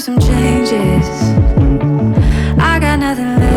some changes. I got nothing left.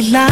la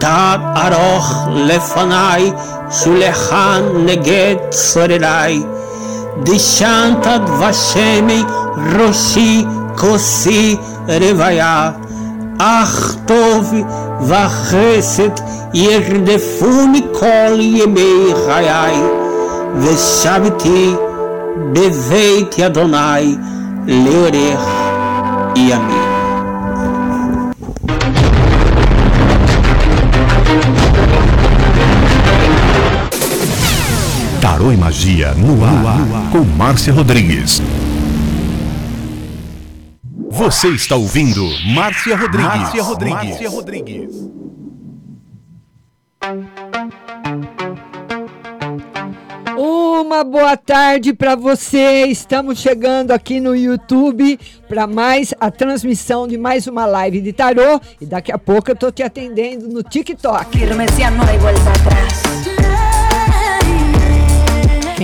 תת ארוך לפניי, שולחן נגד צורריי. דשנת דבשמי ראשי כוסי רוויה. אך טוב וחסד ירדפוני כל ימי חיי, ושבתי בבית אדוני לאורך ימים. Tarô e Magia no ar, com Márcia Rodrigues. Você está ouvindo Márcia Rodrigues. Márcia Rodrigues. Márcia Rodrigues. Uma boa tarde para você. Estamos chegando aqui no YouTube para mais a transmissão de mais uma live de tarô e daqui a pouco eu tô te atendendo no TikTok.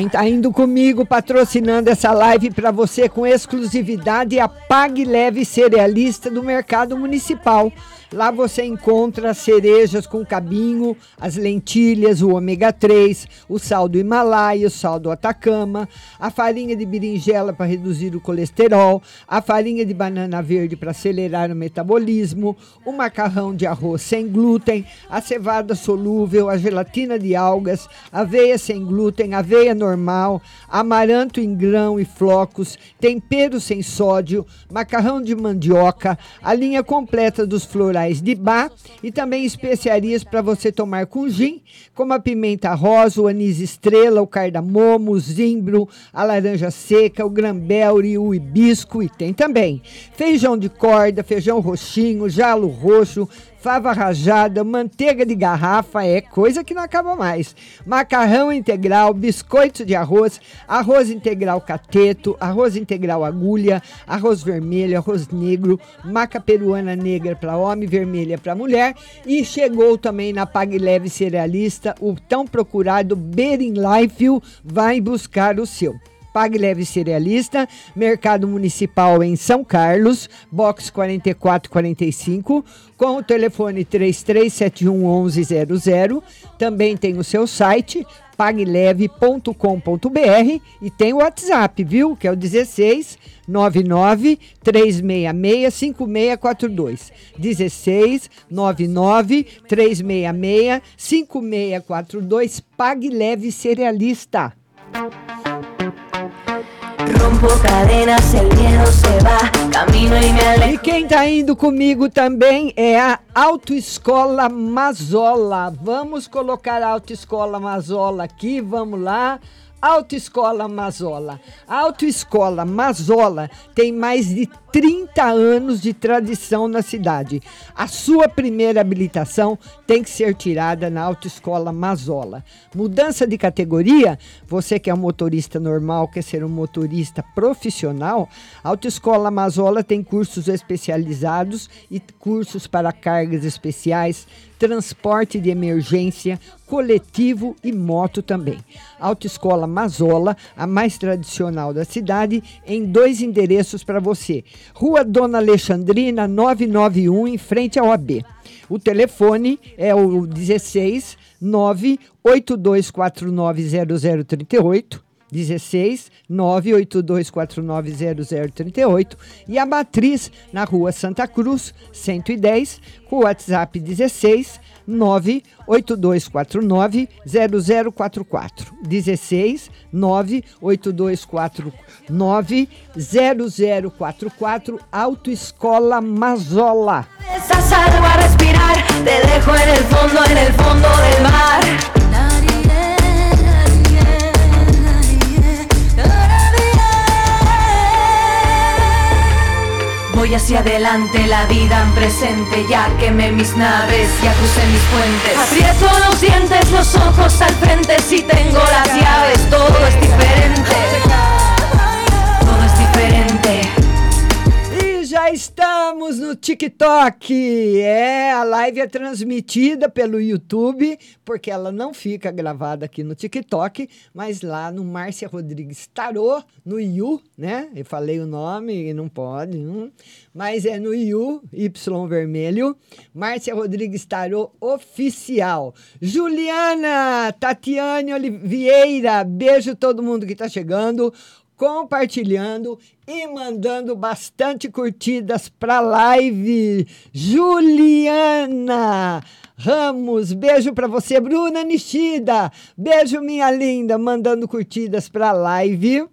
Quem tá indo comigo patrocinando essa live para você com exclusividade a Pague Leve Cerealista do Mercado Municipal. Lá você encontra as cerejas com cabinho, as lentilhas, o ômega 3, o sal do Himalaia, o sal do Atacama, a farinha de berinjela para reduzir o colesterol, a farinha de banana verde para acelerar o metabolismo, o macarrão de arroz sem glúten, a cevada solúvel, a gelatina de algas, aveia sem glúten, aveia normal, amaranto em grão e flocos, tempero sem sódio, macarrão de mandioca, a linha completa dos florais de bar e também especiarias para você tomar com gin, como a pimenta rosa, o anis estrela, o cardamomo, o zimbro, a laranja seca, o grambelre, o hibisco e tem também. Feijão de corda, feijão roxinho, jalo roxo, fava rajada, manteiga de garrafa, é coisa que não acaba mais. Macarrão integral, biscoito de arroz, arroz integral cateto, arroz integral agulha, arroz vermelho, arroz negro, maca peruana negra para homem, vermelha para mulher. E chegou também na Pague Leve Cerealista o tão procurado Bering Life, vai buscar o seu. Pague Leve Cerealista, Mercado Municipal em São Carlos, box 4445, com o telefone 33711100. Também tem o seu site pagleve.com.br e tem o WhatsApp, viu? Que é o 16 99 366 5642. 16 99 366 5642. Pague Leve Cerealista. Rompo cadenas, el miedo se va, camino y me alejo. E quem tá indo comigo também é a Autoescola Mazola. Vamos colocar a Autoescola Mazola aqui, vamos lá. Autoescola Mazola. Autoescola Mazola tem mais de 30 anos de tradição na cidade. A sua primeira habilitação tem que ser tirada na Autoescola Mazola. Mudança de categoria? Você que é um motorista normal, quer ser um motorista profissional? A Autoescola Mazola tem cursos especializados e cursos para cargas especiais, transporte de emergência, coletivo e moto também. Autoescola Mazola, a mais tradicional da cidade, em dois endereços para você. Rua Dona Alexandrina 991, em frente ao AB. O telefone é o 16 982490038. 16 982490038 e a matriz na rua Santa Cruz 110 com o WhatsApp 16 98249 0044 16 98249 0044 Autoescola Mazola. Salgo a respirar, te dejo en el fondo, en el fondo del mar. Voy hacia adelante, la vida en presente. Ya quemé mis naves, ya crucé mis puentes. Aprieto los dientes, los ojos al frente. Si tengo las llaves, todo es diferente. Todo es diferente. Já estamos no TikTok. É, a live é transmitida pelo YouTube, porque ela não fica gravada aqui no TikTok, mas lá no Márcia Rodrigues Tarô, no You, né? Eu falei o nome e não pode, hum. mas é no You, Y vermelho. Márcia Rodrigues Tarô Oficial. Juliana, Tatiane Oliveira, beijo todo mundo que tá chegando compartilhando e mandando bastante curtidas para live. Juliana Ramos, beijo para você, Bruna Nishida. Beijo minha linda, mandando curtidas para live.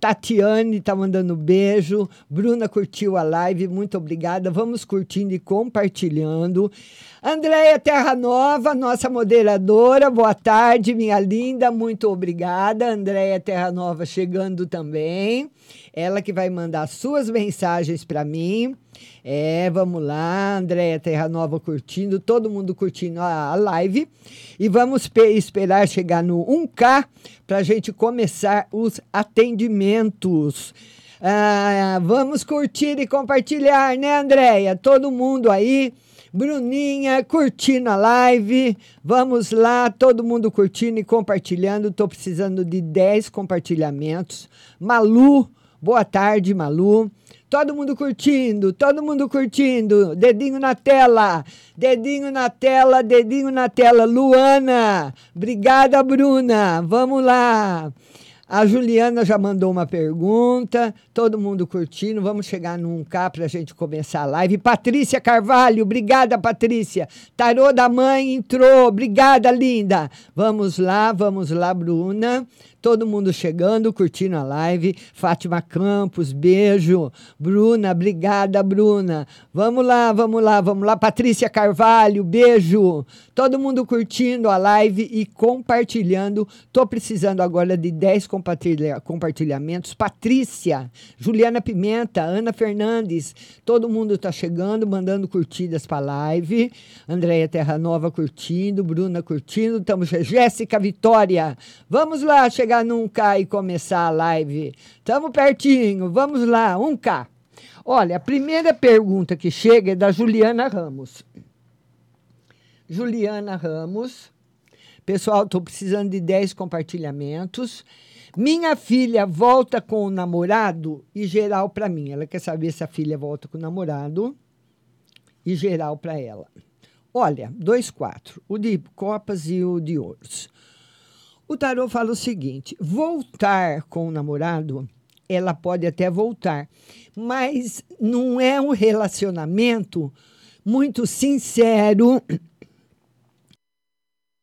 Tatiane tá mandando beijo. Bruna curtiu a live, muito obrigada. Vamos curtindo e compartilhando. Andréia Terra Nova, nossa moderadora, boa tarde, minha linda, muito obrigada. Andréia Terra Nova chegando também. Ela que vai mandar suas mensagens para mim. É, vamos lá, Andréia Terra Nova curtindo, todo mundo curtindo a, a live. E vamos esperar chegar no 1K para a gente começar os atendimentos. Ah, vamos curtir e compartilhar, né, Andréia? Todo mundo aí. Bruninha curtindo a live. Vamos lá, todo mundo curtindo e compartilhando. Estou precisando de 10 compartilhamentos. Malu, boa tarde, Malu. Todo mundo curtindo, todo mundo curtindo. Dedinho na tela, dedinho na tela, dedinho na tela. Luana, obrigada, Bruna. Vamos lá. A Juliana já mandou uma pergunta, todo mundo curtindo. Vamos chegar num K para a gente começar a live. Patrícia Carvalho, obrigada, Patrícia. Tarô da mãe entrou, obrigada, linda. Vamos lá, vamos lá, Bruna. Todo mundo chegando, curtindo a live. Fátima Campos, beijo. Bruna, obrigada, Bruna. Vamos lá, vamos lá, vamos lá. Patrícia Carvalho, beijo. Todo mundo curtindo a live e compartilhando. Tô precisando agora de 10 compartilha compartilhamentos. Patrícia, Juliana Pimenta, Ana Fernandes. Todo mundo tá chegando, mandando curtidas para a live. Andréia Terra Nova curtindo, Bruna curtindo. Estamos Jéssica Vitória. Vamos lá, chegar num K e começar a live. Estamos pertinho, vamos lá, 1K. Olha, a primeira pergunta que chega é da Juliana Ramos. Juliana Ramos. Pessoal, estou precisando de 10 compartilhamentos. Minha filha volta com o namorado e geral para mim. Ela quer saber se a filha volta com o namorado e geral para ela. Olha, dois quatro, o de copas e o de ouros. O tarô fala o seguinte: voltar com o namorado, ela pode até voltar, mas não é um relacionamento muito sincero,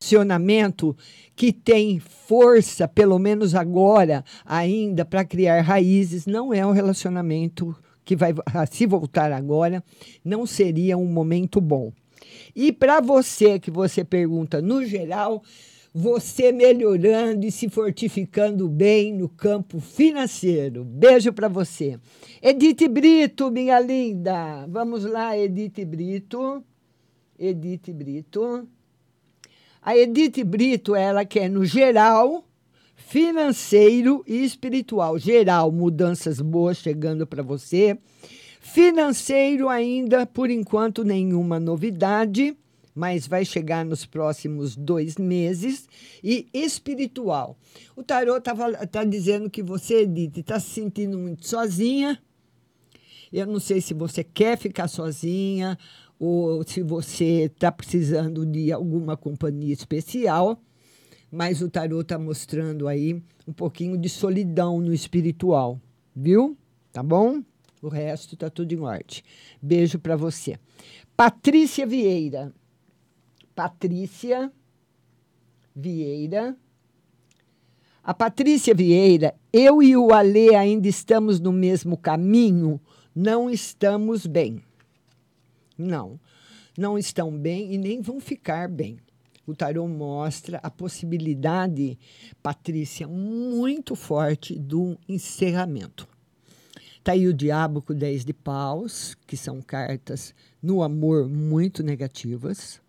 relacionamento que tem força, pelo menos agora, ainda para criar raízes, não é um relacionamento que vai se voltar agora, não seria um momento bom. E para você que você pergunta no geral, você melhorando e se fortificando bem no campo financeiro. Beijo para você. Edith Brito, minha linda. Vamos lá, Edith Brito. Edith Brito. A Edith Brito, ela quer no geral, financeiro e espiritual. Geral, mudanças boas chegando para você. Financeiro ainda, por enquanto, nenhuma novidade mas vai chegar nos próximos dois meses. E espiritual. O tarô está tá dizendo que você, Edith, está se sentindo muito sozinha. Eu não sei se você quer ficar sozinha ou se você está precisando de alguma companhia especial, mas o tarô está mostrando aí um pouquinho de solidão no espiritual, viu? Tá bom? O resto tá tudo em ordem. Beijo para você. Patrícia Vieira. Patrícia Vieira. A Patrícia Vieira, eu e o Alê ainda estamos no mesmo caminho, não estamos bem. Não, não estão bem e nem vão ficar bem. O tarô mostra a possibilidade, Patrícia, muito forte do encerramento. Tá aí o diabo com 10 de paus, que são cartas no amor muito negativas.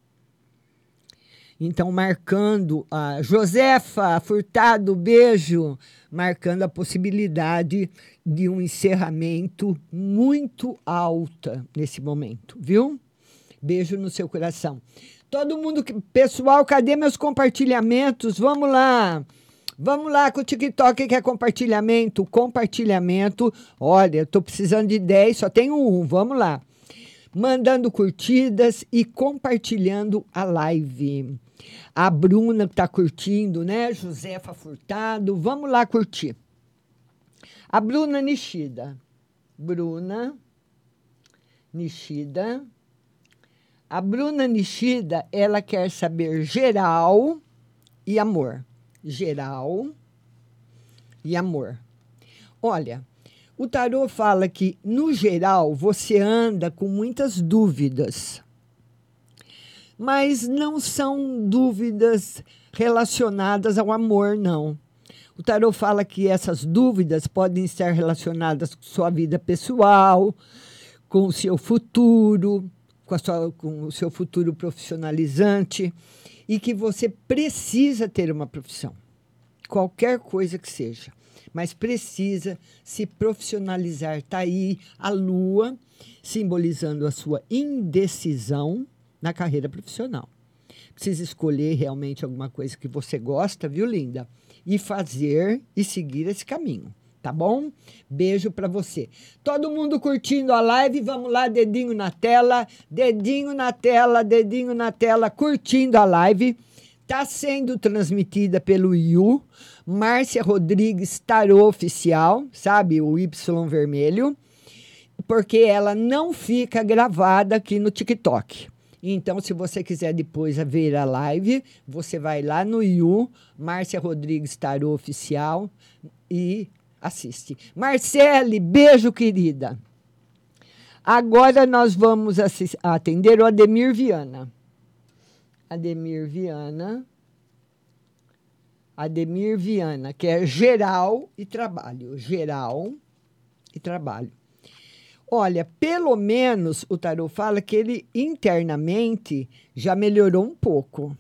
Então, marcando a Josefa Furtado, beijo, marcando a possibilidade de um encerramento muito alta nesse momento, viu? Beijo no seu coração. Todo mundo, que- pessoal, cadê meus compartilhamentos? Vamos lá. Vamos lá com o TikTok que é compartilhamento, compartilhamento. Olha, eu tô precisando de 10, só tenho um. Vamos lá mandando curtidas e compartilhando a live. A Bruna está curtindo, né? Josefa Furtado, vamos lá curtir. A Bruna Nishida. Bruna Nishida. A Bruna Nishida, ela quer saber geral e amor. Geral e amor. Olha, o tarô fala que, no geral, você anda com muitas dúvidas. Mas não são dúvidas relacionadas ao amor, não. O tarô fala que essas dúvidas podem estar relacionadas com sua vida pessoal, com o seu futuro, com, sua, com o seu futuro profissionalizante, e que você precisa ter uma profissão qualquer coisa que seja, mas precisa se profissionalizar. Está aí a lua simbolizando a sua indecisão na carreira profissional. Precisa escolher realmente alguma coisa que você gosta, viu, linda? E fazer e seguir esse caminho. Tá bom? Beijo para você. Todo mundo curtindo a live, vamos lá, dedinho na tela, dedinho na tela, dedinho na tela, curtindo a live. Está sendo transmitida pelo Yu, Márcia Rodrigues Tarô Oficial, sabe? O Y vermelho, porque ela não fica gravada aqui no TikTok. Então, se você quiser depois ver a live, você vai lá no Yu, Márcia Rodrigues Tarô Oficial e assiste. Marcele, beijo, querida. Agora nós vamos atender o Ademir Viana. Ademir Viana. Ademir Viana, que é geral e trabalho. Geral e trabalho. Olha, pelo menos o tarô fala que ele internamente já melhorou um pouco.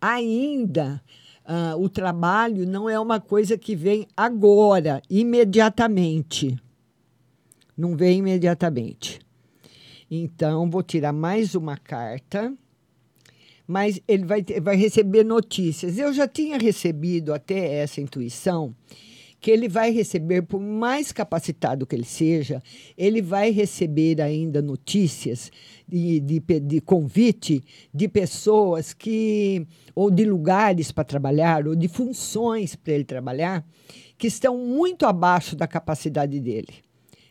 Ainda ah, o trabalho não é uma coisa que vem agora, imediatamente. Não vem imediatamente. Então, vou tirar mais uma carta mas ele vai, ter- vai receber notícias. Eu já tinha recebido até essa intuição que ele vai receber, por mais capacitado que ele seja, ele vai receber ainda notícias de, de, de convite de pessoas que, ou de lugares para trabalhar, ou de funções para ele trabalhar, que estão muito abaixo da capacidade dele.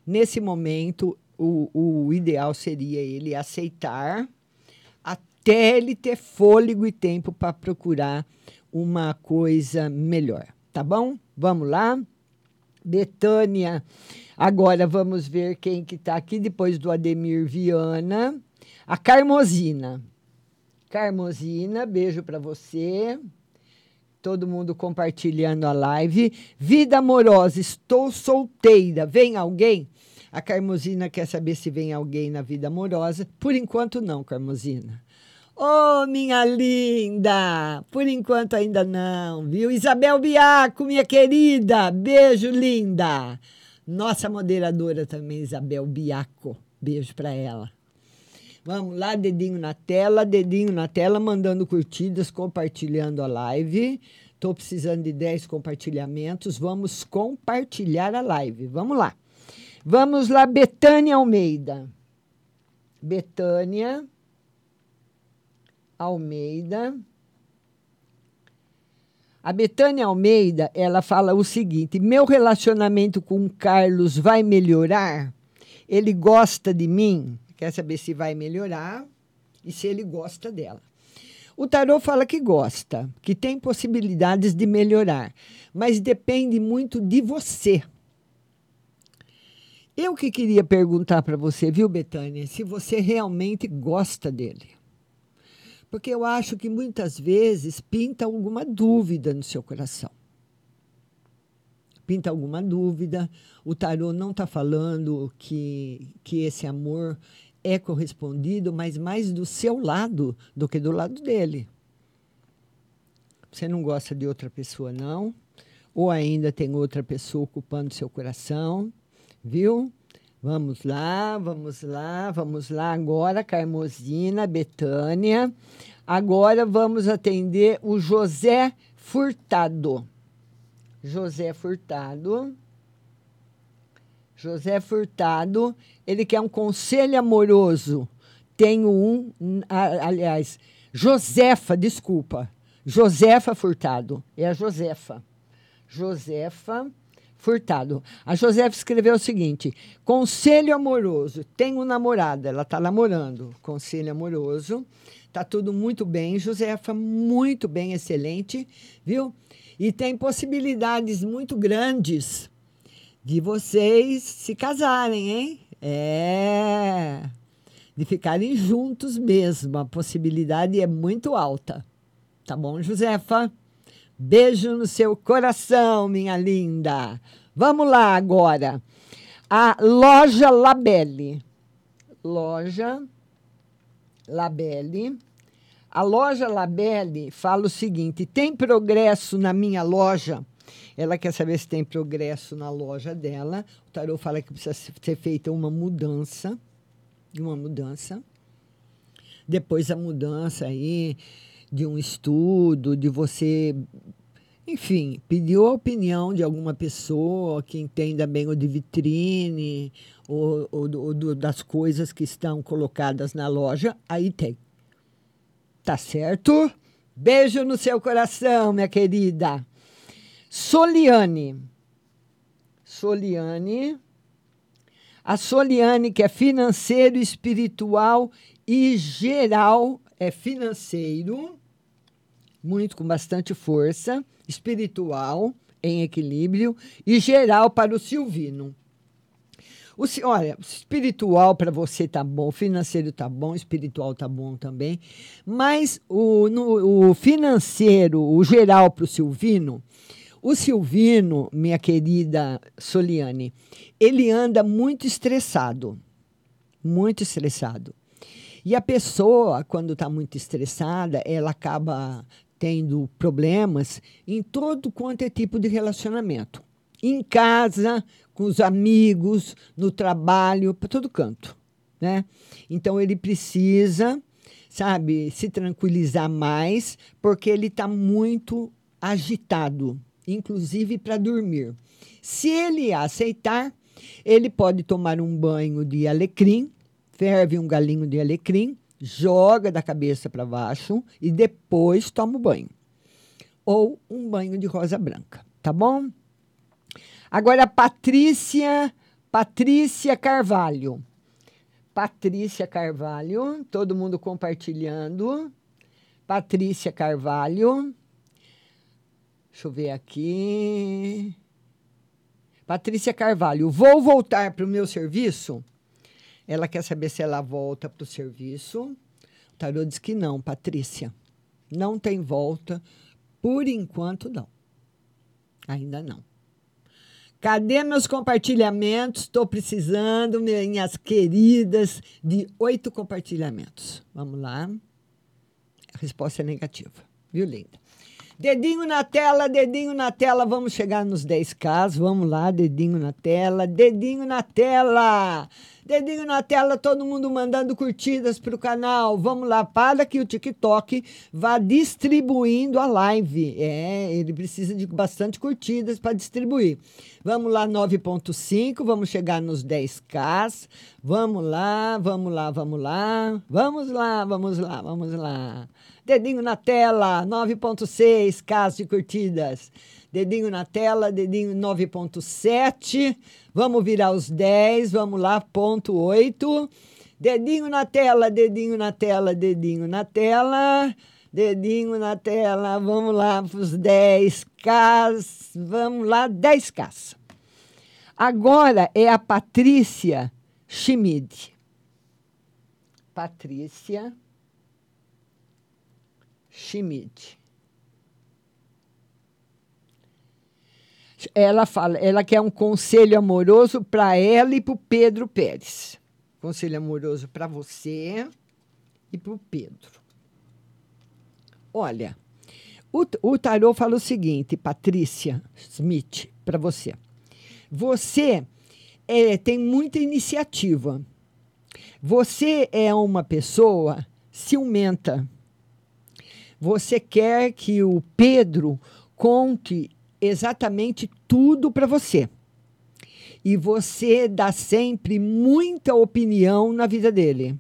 Nesse momento, o, o ideal seria ele aceitar até ele ter fôlego e tempo para procurar uma coisa melhor, tá bom? Vamos lá. Betânia. Agora vamos ver quem que está aqui depois do Ademir Viana. A Carmosina. Carmosina, beijo para você. Todo mundo compartilhando a live. Vida amorosa, estou solteira. Vem alguém? A Carmosina quer saber se vem alguém na vida amorosa. Por enquanto, não, Carmosina. Ô, minha linda! Por enquanto ainda não, viu? Isabel Biaco, minha querida, beijo, linda! Nossa moderadora também, Isabel Biaco, beijo para ela. Vamos lá, dedinho na tela, dedinho na tela, mandando curtidas, compartilhando a live. Estou precisando de 10 compartilhamentos. Vamos compartilhar a live. Vamos lá. Vamos lá, Betânia Almeida. Betânia Almeida. A Betânia Almeida, ela fala o seguinte: meu relacionamento com o Carlos vai melhorar? Ele gosta de mim? Quer saber se vai melhorar e se ele gosta dela. O tarô fala que gosta, que tem possibilidades de melhorar, mas depende muito de você. Eu que queria perguntar para você, viu, Betânia, se você realmente gosta dele. Porque eu acho que muitas vezes pinta alguma dúvida no seu coração. pinta alguma dúvida. O tarô não está falando que, que esse amor é correspondido, mas mais do seu lado do que do lado dele. Você não gosta de outra pessoa, não? Ou ainda tem outra pessoa ocupando seu coração, viu? Vamos lá, vamos lá, vamos lá agora, Carmosina, Betânia. Agora vamos atender o José Furtado. José Furtado. José Furtado, ele quer um conselho amoroso. Tenho um, aliás, Josefa, desculpa. Josefa Furtado. É a Josefa. Josefa Furtado. A Josefa escreveu o seguinte: Conselho amoroso. Tenho namorada, ela está namorando. Conselho amoroso. Tá tudo muito bem, Josefa, muito bem, excelente, viu? E tem possibilidades muito grandes de vocês se casarem, hein? É. De ficarem juntos mesmo. A possibilidade é muito alta. Tá bom, Josefa? Beijo no seu coração, minha linda. Vamos lá agora. A loja Labelle. Loja Labelle. A loja Labelle fala o seguinte: tem progresso na minha loja? Ela quer saber se tem progresso na loja dela. O tarô fala que precisa ser feita uma mudança. Uma mudança. Depois a mudança aí de um estudo, de você, enfim, pediu a opinião de alguma pessoa que entenda bem o de vitrine ou, ou ou do- das coisas que estão colocadas na loja, aí tem. Tá certo? Beijo no seu coração, minha querida. Soliane. Soliane. A Soliane, que é financeiro, espiritual e geral, é financeiro, muito com bastante força, espiritual, em equilíbrio, e geral para o Silvino. O, olha, espiritual para você tá bom, financeiro tá bom, espiritual tá bom também, mas o, no- o financeiro, o geral para o Silvino, o Silvino, minha querida Soliane, ele anda muito estressado, muito estressado. E a pessoa, quando está muito estressada, ela acaba tendo problemas em todo quanto é tipo de relacionamento. Em casa, com os amigos, no trabalho, para todo canto. Né? Então ele precisa, sabe, se tranquilizar mais, porque ele está muito agitado, inclusive para dormir. Se ele aceitar, ele pode tomar um banho de alecrim, ferve um galinho de alecrim, joga da cabeça para baixo e depois toma o banho. Ou um banho de rosa branca, tá bom? Agora, Patrícia, Patrícia Carvalho. Patrícia Carvalho, todo mundo compartilhando. Patrícia Carvalho. Deixa eu ver aqui. Patrícia Carvalho, vou voltar para o meu serviço? Ela quer saber se ela volta para o serviço. O tarô diz que não, Patrícia. Não tem volta. Por enquanto, não. Ainda não. Cadê meus compartilhamentos? Estou precisando, minhas queridas, de oito compartilhamentos. Vamos lá. A resposta é negativa. Viu, linda? Dedinho na tela, dedinho na tela. Vamos chegar nos 10K. Vamos lá, dedinho na tela, dedinho na tela. Dedinho na tela, todo mundo mandando curtidas para o canal. Vamos lá, para que o TikTok vá distribuindo a live. É, ele precisa de bastante curtidas para distribuir. Vamos lá, 9.5, vamos chegar nos 10K. Vamos lá, vamos lá, vamos lá. Vamos lá, vamos lá, vamos lá. Dedinho na tela, 9.6 K de curtidas. Dedinho na tela, dedinho 9.7. Vamos virar os 10, vamos lá, ponto 8. Dedinho na tela, dedinho na tela, dedinho na tela. Dedinho na tela, vamos lá para os 10K. Vamos lá, 10K. Agora é a Patrícia Schmid. Patrícia Schmid. Ela fala, ela quer um conselho amoroso para ela e para o Pedro Pérez. Conselho amoroso para você e para o Pedro. Olha, o, o tarô fala o seguinte, Patrícia Smith, para você. Você é, tem muita iniciativa. Você é uma pessoa ciumenta. Você quer que o Pedro conte exatamente tudo para você. E você dá sempre muita opinião na vida dele.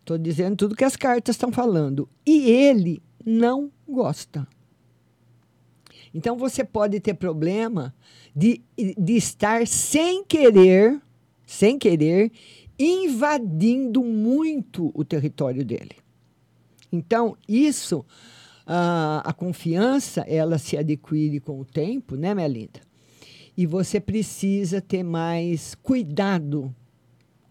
Estou dizendo tudo que as cartas estão falando. E ele não gosta. Então você pode ter problema de, de estar sem querer, sem querer, invadindo muito o território dele. Então, isso, a, a confiança, ela se adquire com o tempo, né, minha linda? E você precisa ter mais cuidado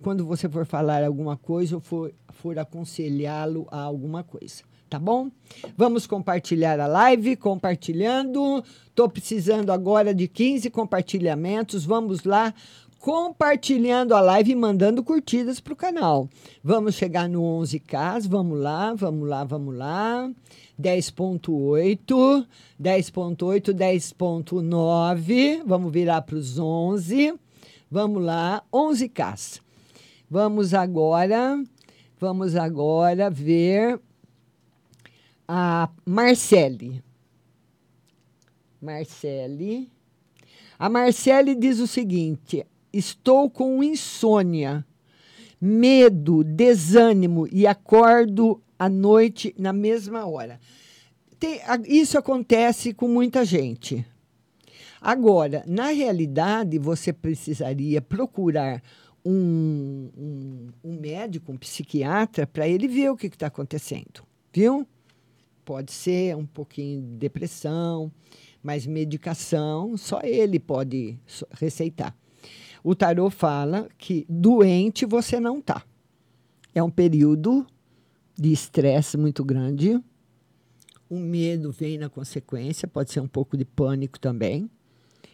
quando você for falar alguma coisa ou for, for aconselhá-lo a alguma coisa tá bom? Vamos compartilhar a live, compartilhando. Estou precisando agora de 15 compartilhamentos. Vamos lá, compartilhando a live e mandando curtidas para o canal. Vamos chegar no 11K, vamos lá, vamos lá, vamos lá. 10.8, 10.8, 10.9, vamos virar para os 11. Vamos lá, 11K. Vamos agora, vamos agora ver a Marcele. Marcele. A Marcele diz o seguinte: estou com insônia, medo, desânimo e acordo à noite na mesma hora. Tem, isso acontece com muita gente. Agora, na realidade, você precisaria procurar um, um, um médico, um psiquiatra, para ele ver o que está acontecendo. Viu? Pode ser um pouquinho de depressão, mas medicação só ele pode receitar. O tarô fala que doente você não tá. É um período de estresse muito grande. O medo vem na consequência, pode ser um pouco de pânico também.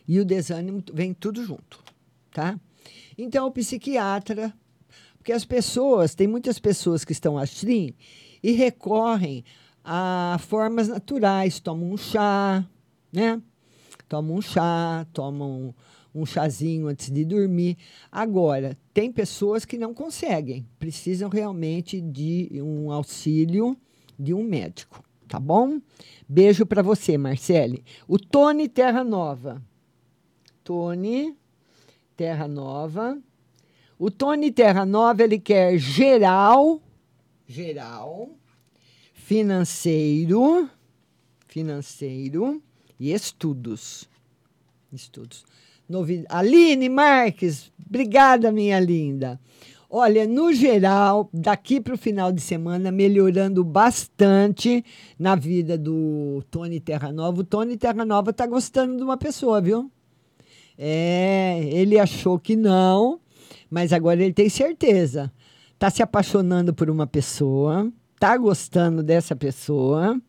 E o desânimo vem tudo junto, tá? Então, o psiquiatra, porque as pessoas, tem muitas pessoas que estão assim e recorrem a formas naturais, tomam um chá, né? Tomam um chá, tomam um chazinho antes de dormir. Agora, tem pessoas que não conseguem, precisam realmente de um auxílio de um médico, tá bom? Beijo para você, Marcele. O Tony Terra Nova. Tony Terra Nova. O Tony Terra Nova, ele quer geral, geral, financeiro, financeiro e estudos. Estudos. Novi Aline Marques, obrigada, minha linda. Olha, no geral, daqui para o final de semana, melhorando bastante na vida do Tony Terra Nova. O Tony Terra Nova está gostando de uma pessoa, viu? É, ele achou que não, mas agora ele tem certeza. Está se apaixonando por uma pessoa está gostando dessa pessoa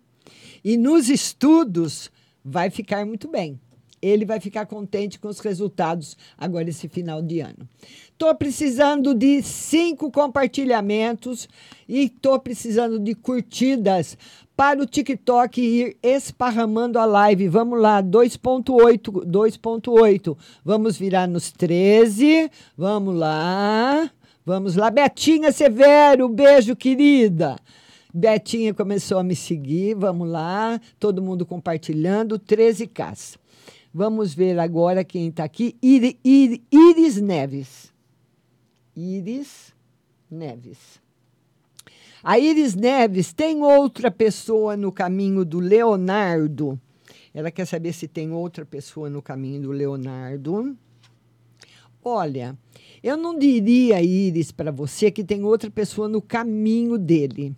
e nos estudos vai ficar muito bem. Ele vai ficar contente com os resultados agora esse final de ano. Estou precisando de cinco compartilhamentos e estou precisando de curtidas para o TikTok ir esparramando a live. Vamos lá, 2.8, 2.8. Vamos virar nos 13. Vamos lá. Vamos lá, Betinha Severo, beijo, querida. Betinha começou a me seguir, vamos lá, todo mundo compartilhando, 13K. Vamos ver agora quem está aqui. Ir, Ir, Iris Neves. Iris Neves. A Iris Neves tem outra pessoa no caminho do Leonardo. Ela quer saber se tem outra pessoa no caminho do Leonardo. Olha, eu não diria, Iris, para você que tem outra pessoa no caminho dele.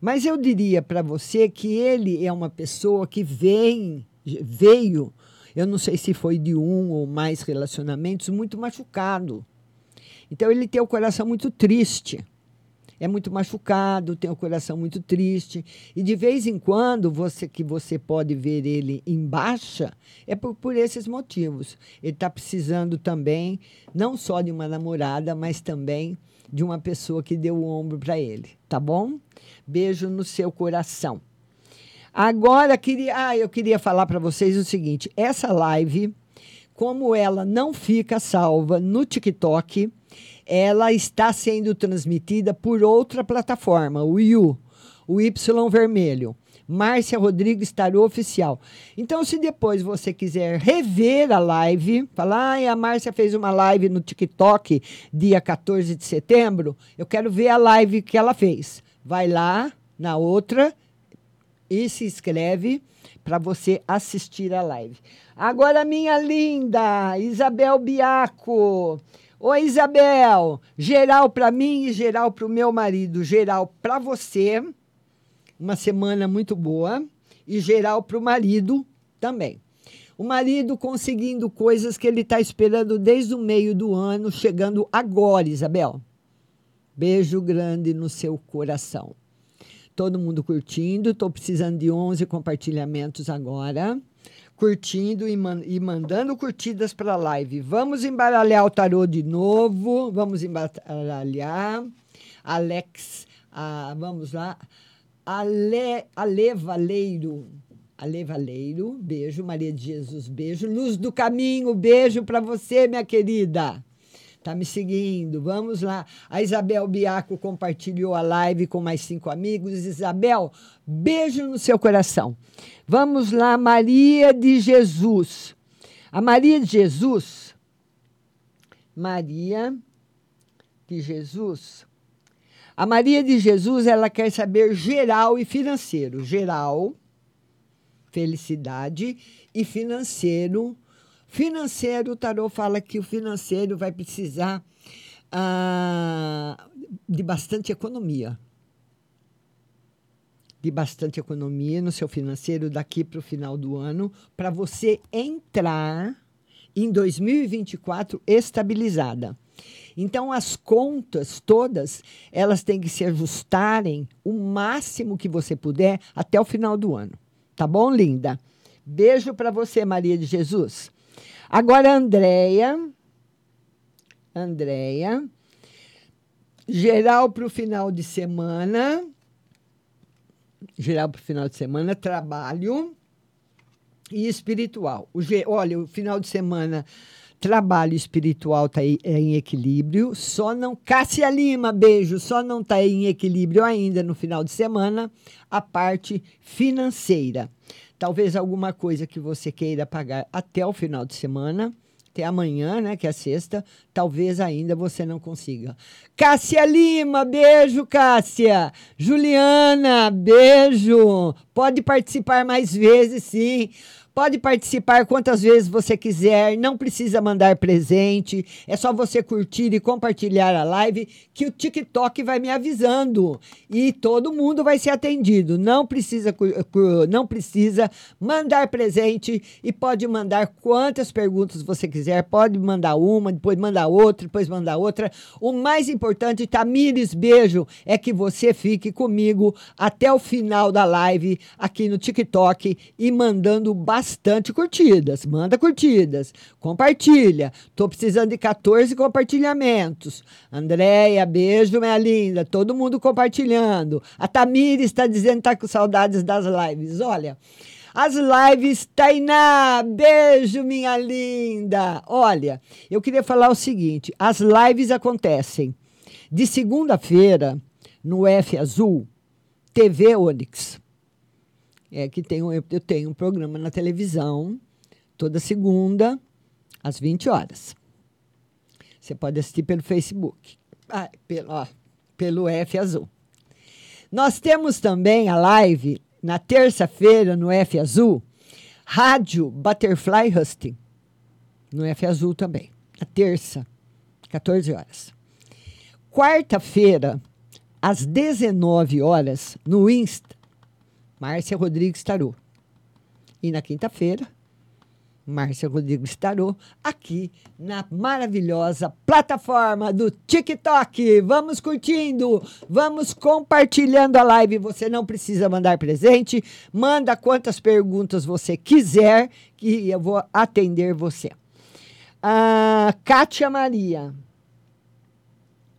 Mas eu diria para você que ele é uma pessoa que vem, veio, eu não sei se foi de um ou mais relacionamentos, muito machucado. Então ele tem o coração muito triste. é muito machucado, tem o coração muito triste. E de vez em quando, você que você pode ver ele em baixa, é por, por esses motivos. Ele está precisando também, não só de uma namorada, mas também de uma pessoa que deu o ombro para ele. Tá bom? Beijo no seu coração. Agora, queria, ah, eu queria falar para vocês o seguinte: essa live, como ela não fica salva no TikTok, ela está sendo transmitida por outra plataforma, o You, o Y vermelho. Márcia Rodrigues Tarô Oficial. Então, se depois você quiser rever a live, falar, ah, a Márcia fez uma live no TikTok dia 14 de setembro, eu quero ver a live que ela fez. Vai lá na outra e se inscreve para você assistir a live. Agora, minha linda Isabel Biaco. Oi, Isabel. Geral para mim e geral para o meu marido. Geral para você. Uma semana muito boa. E geral para o marido também. O marido conseguindo coisas que ele está esperando desde o meio do ano, chegando agora, Isabel. Beijo grande no seu coração. Todo mundo curtindo. Estou precisando de 11 compartilhamentos agora curtindo e, man e mandando curtidas para a live. Vamos embaralhar o tarô de novo. Vamos embaralhar. Alex, ah, vamos lá. Ale, Ale Valeiro. Ale Valeiro, beijo. Maria de Jesus, beijo. Luz do caminho, beijo para você, minha querida. Tá me seguindo. Vamos lá. A Isabel Biaco compartilhou a live com mais cinco amigos. Isabel, beijo no seu coração. Vamos lá, Maria de Jesus. A Maria de Jesus. Maria de Jesus. A Maria de Jesus, ela quer saber geral e financeiro. Geral, felicidade e financeiro Financeiro, o tarô fala que o financeiro vai precisar ah, de bastante economia. De bastante economia no seu financeiro daqui para o final do ano, para você entrar em 2024 estabilizada. Então, as contas todas, elas têm que se ajustarem o máximo que você puder até o final do ano. Tá bom, linda? Beijo para você, Maria de Jesus. Agora, Andréia. Andréia. Geral para o final de semana. Geral para o final de semana, trabalho e espiritual. O, olha, o final de semana, trabalho espiritual está é em equilíbrio. Só não. Cássia Lima, beijo. Só não está em equilíbrio ainda no final de semana a parte financeira. Talvez alguma coisa que você queira pagar até o final de semana, até amanhã, né, que é sexta, talvez ainda você não consiga. Cássia Lima, beijo, Cássia. Juliana, beijo. Pode participar mais vezes, sim. Pode participar quantas vezes você quiser, não precisa mandar presente, é só você curtir e compartilhar a live que o TikTok vai me avisando e todo mundo vai ser atendido. Não precisa não precisa mandar presente e pode mandar quantas perguntas você quiser, pode mandar uma, depois mandar outra, depois mandar outra. O mais importante, Tamires, beijo, é que você fique comigo até o final da live aqui no TikTok e mandando bastante bastante curtidas. Manda curtidas. Compartilha. Tô precisando de 14 compartilhamentos. Andréia, beijo, minha linda. Todo mundo compartilhando. A Tamires está dizendo que tá com saudades das lives. Olha. As lives, Tainá, beijo, minha linda. Olha, eu queria falar o seguinte: as lives acontecem de segunda-feira no F Azul, TV Onix é que tenho, eu, eu tenho um programa na televisão toda segunda, às 20 horas. Você pode assistir pelo Facebook, ah, pelo, ó, pelo F Azul. Nós temos também a live na terça-feira no F Azul, Rádio Butterfly Husting, no F Azul também, na terça, 14 horas. Quarta-feira, às 19 horas, no Insta, Márcia Rodrigues Tarô. E na quinta-feira, Márcia Rodrigues Tarô, aqui na maravilhosa plataforma do TikTok. Vamos curtindo, vamos compartilhando a live. Você não precisa mandar presente, manda quantas perguntas você quiser, que eu vou atender você. A Kátia Maria.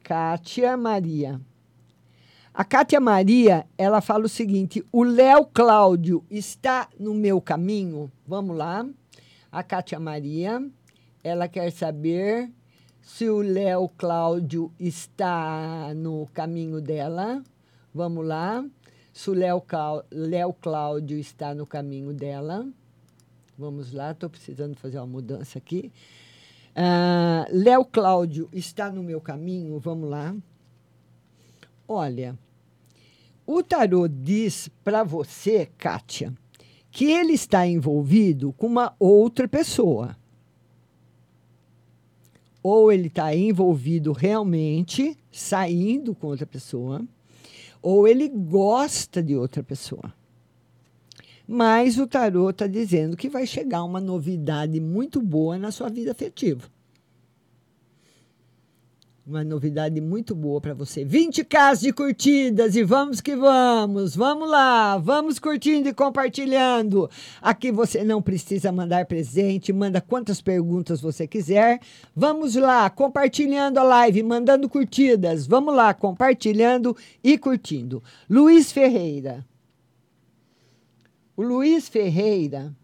Kátia Maria. A Kátia Maria, ela fala o seguinte: o Léo Cláudio está no meu caminho? Vamos lá. A Kátia Maria, ela quer saber se o Léo Cláudio está no caminho dela. Vamos lá. Se o Léo, Léo Cláudio está no caminho dela. Vamos lá, estou precisando fazer uma mudança aqui. Ah, Léo Cláudio está no meu caminho? Vamos lá. Olha, o tarô diz para você, Kátia, que ele está envolvido com uma outra pessoa. Ou ele está envolvido realmente, saindo com outra pessoa, ou ele gosta de outra pessoa. Mas o tarô está dizendo que vai chegar uma novidade muito boa na sua vida afetiva. Uma novidade muito boa para você. 20k de curtidas e vamos que vamos. Vamos lá, vamos curtindo e compartilhando. Aqui você não precisa mandar presente, manda quantas perguntas você quiser. Vamos lá, compartilhando a live, mandando curtidas. Vamos lá, compartilhando e curtindo. Luiz Ferreira. O Luiz Ferreira,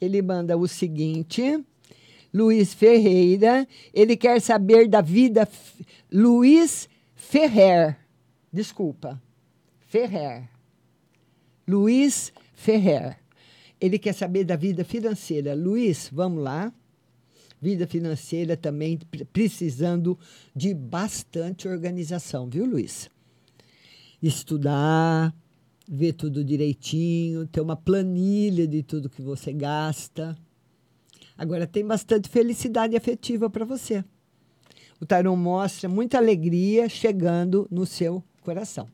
ele manda o seguinte. Luiz Ferreira, ele quer saber da vida. F- Luiz Ferrer, desculpa, Ferrer. Luiz Ferrer. Ele quer saber da vida financeira. Luiz, vamos lá. Vida financeira também pre- precisando de bastante organização, viu, Luiz? Estudar, ver tudo direitinho, ter uma planilha de tudo que você gasta. Agora tem bastante felicidade afetiva para você. O tarô mostra muita alegria chegando no seu coração.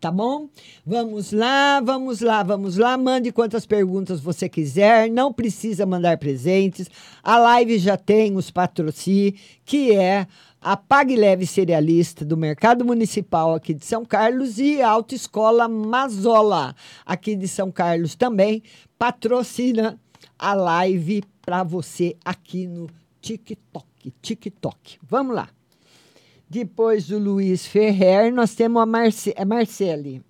Tá bom? Vamos lá, vamos lá, vamos lá. Mande quantas perguntas você quiser. Não precisa mandar presentes. A live já tem os patrocínios, que é a Pague Leve Cerealista do Mercado Municipal aqui de São Carlos e a Autoescola Mazola aqui de São Carlos também patrocina a live para você aqui no TikTok. TikTok. Vamos lá. Depois do Luiz Ferrer, nós temos a Marce a Marcele.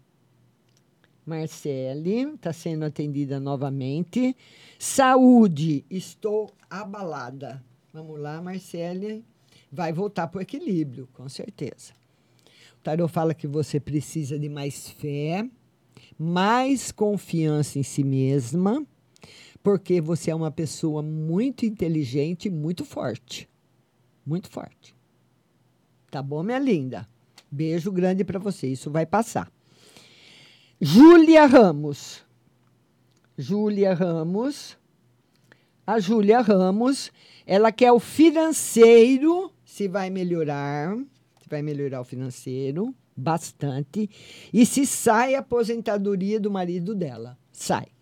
Marcele está sendo atendida novamente. Saúde, estou abalada. Vamos lá, Marcele. Vai voltar para o equilíbrio, com certeza. O tarô fala que você precisa de mais fé, mais confiança em si mesma, porque você é uma pessoa muito inteligente muito forte. Muito forte. Tá bom, minha linda? Beijo grande para você. Isso vai passar. Júlia Ramos. Júlia Ramos. A Júlia Ramos, ela quer o financeiro, se vai melhorar, se vai melhorar o financeiro bastante, e se sai a aposentadoria do marido dela. Sai.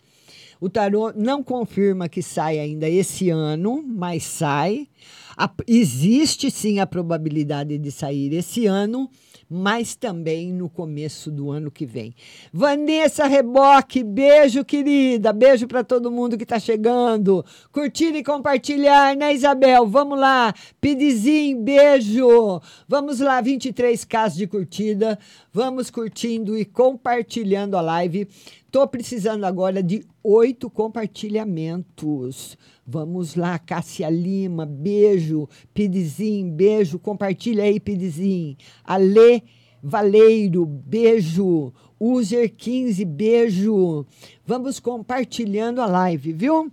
O tarô não confirma que sai ainda esse ano, mas sai. A- existe sim a probabilidade de sair esse ano, mas também no começo do ano que vem. Vanessa Reboque, beijo, querida. Beijo para todo mundo que está chegando. Curtir e compartilhar, né, Isabel? Vamos lá. Pidizinho, beijo. Vamos lá, 23 casos de curtida. Vamos curtindo e compartilhando a live. Tô precisando agora de oito compartilhamentos. Vamos lá, Cássia Lima, beijo. Pidizinho, beijo. Compartilha aí, Pidizinho. Ale Valeiro, beijo. User 15, beijo. Vamos compartilhando a live, viu?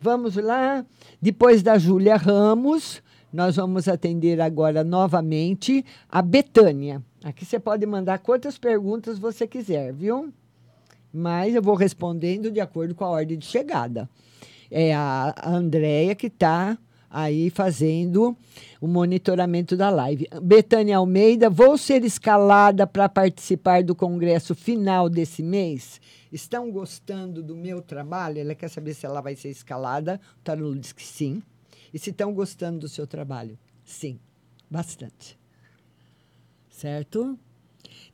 Vamos lá. Depois da Júlia Ramos, nós vamos atender agora novamente a Betânia. Aqui você pode mandar quantas perguntas você quiser, viu? mas eu vou respondendo de acordo com a ordem de chegada. É a Andréia que está aí fazendo o monitoramento da live. Betânia Almeida, vou ser escalada para participar do congresso final desse mês? Estão gostando do meu trabalho? Ela quer saber se ela vai ser escalada. O Tarô diz que sim. E se estão gostando do seu trabalho? Sim, bastante. Certo?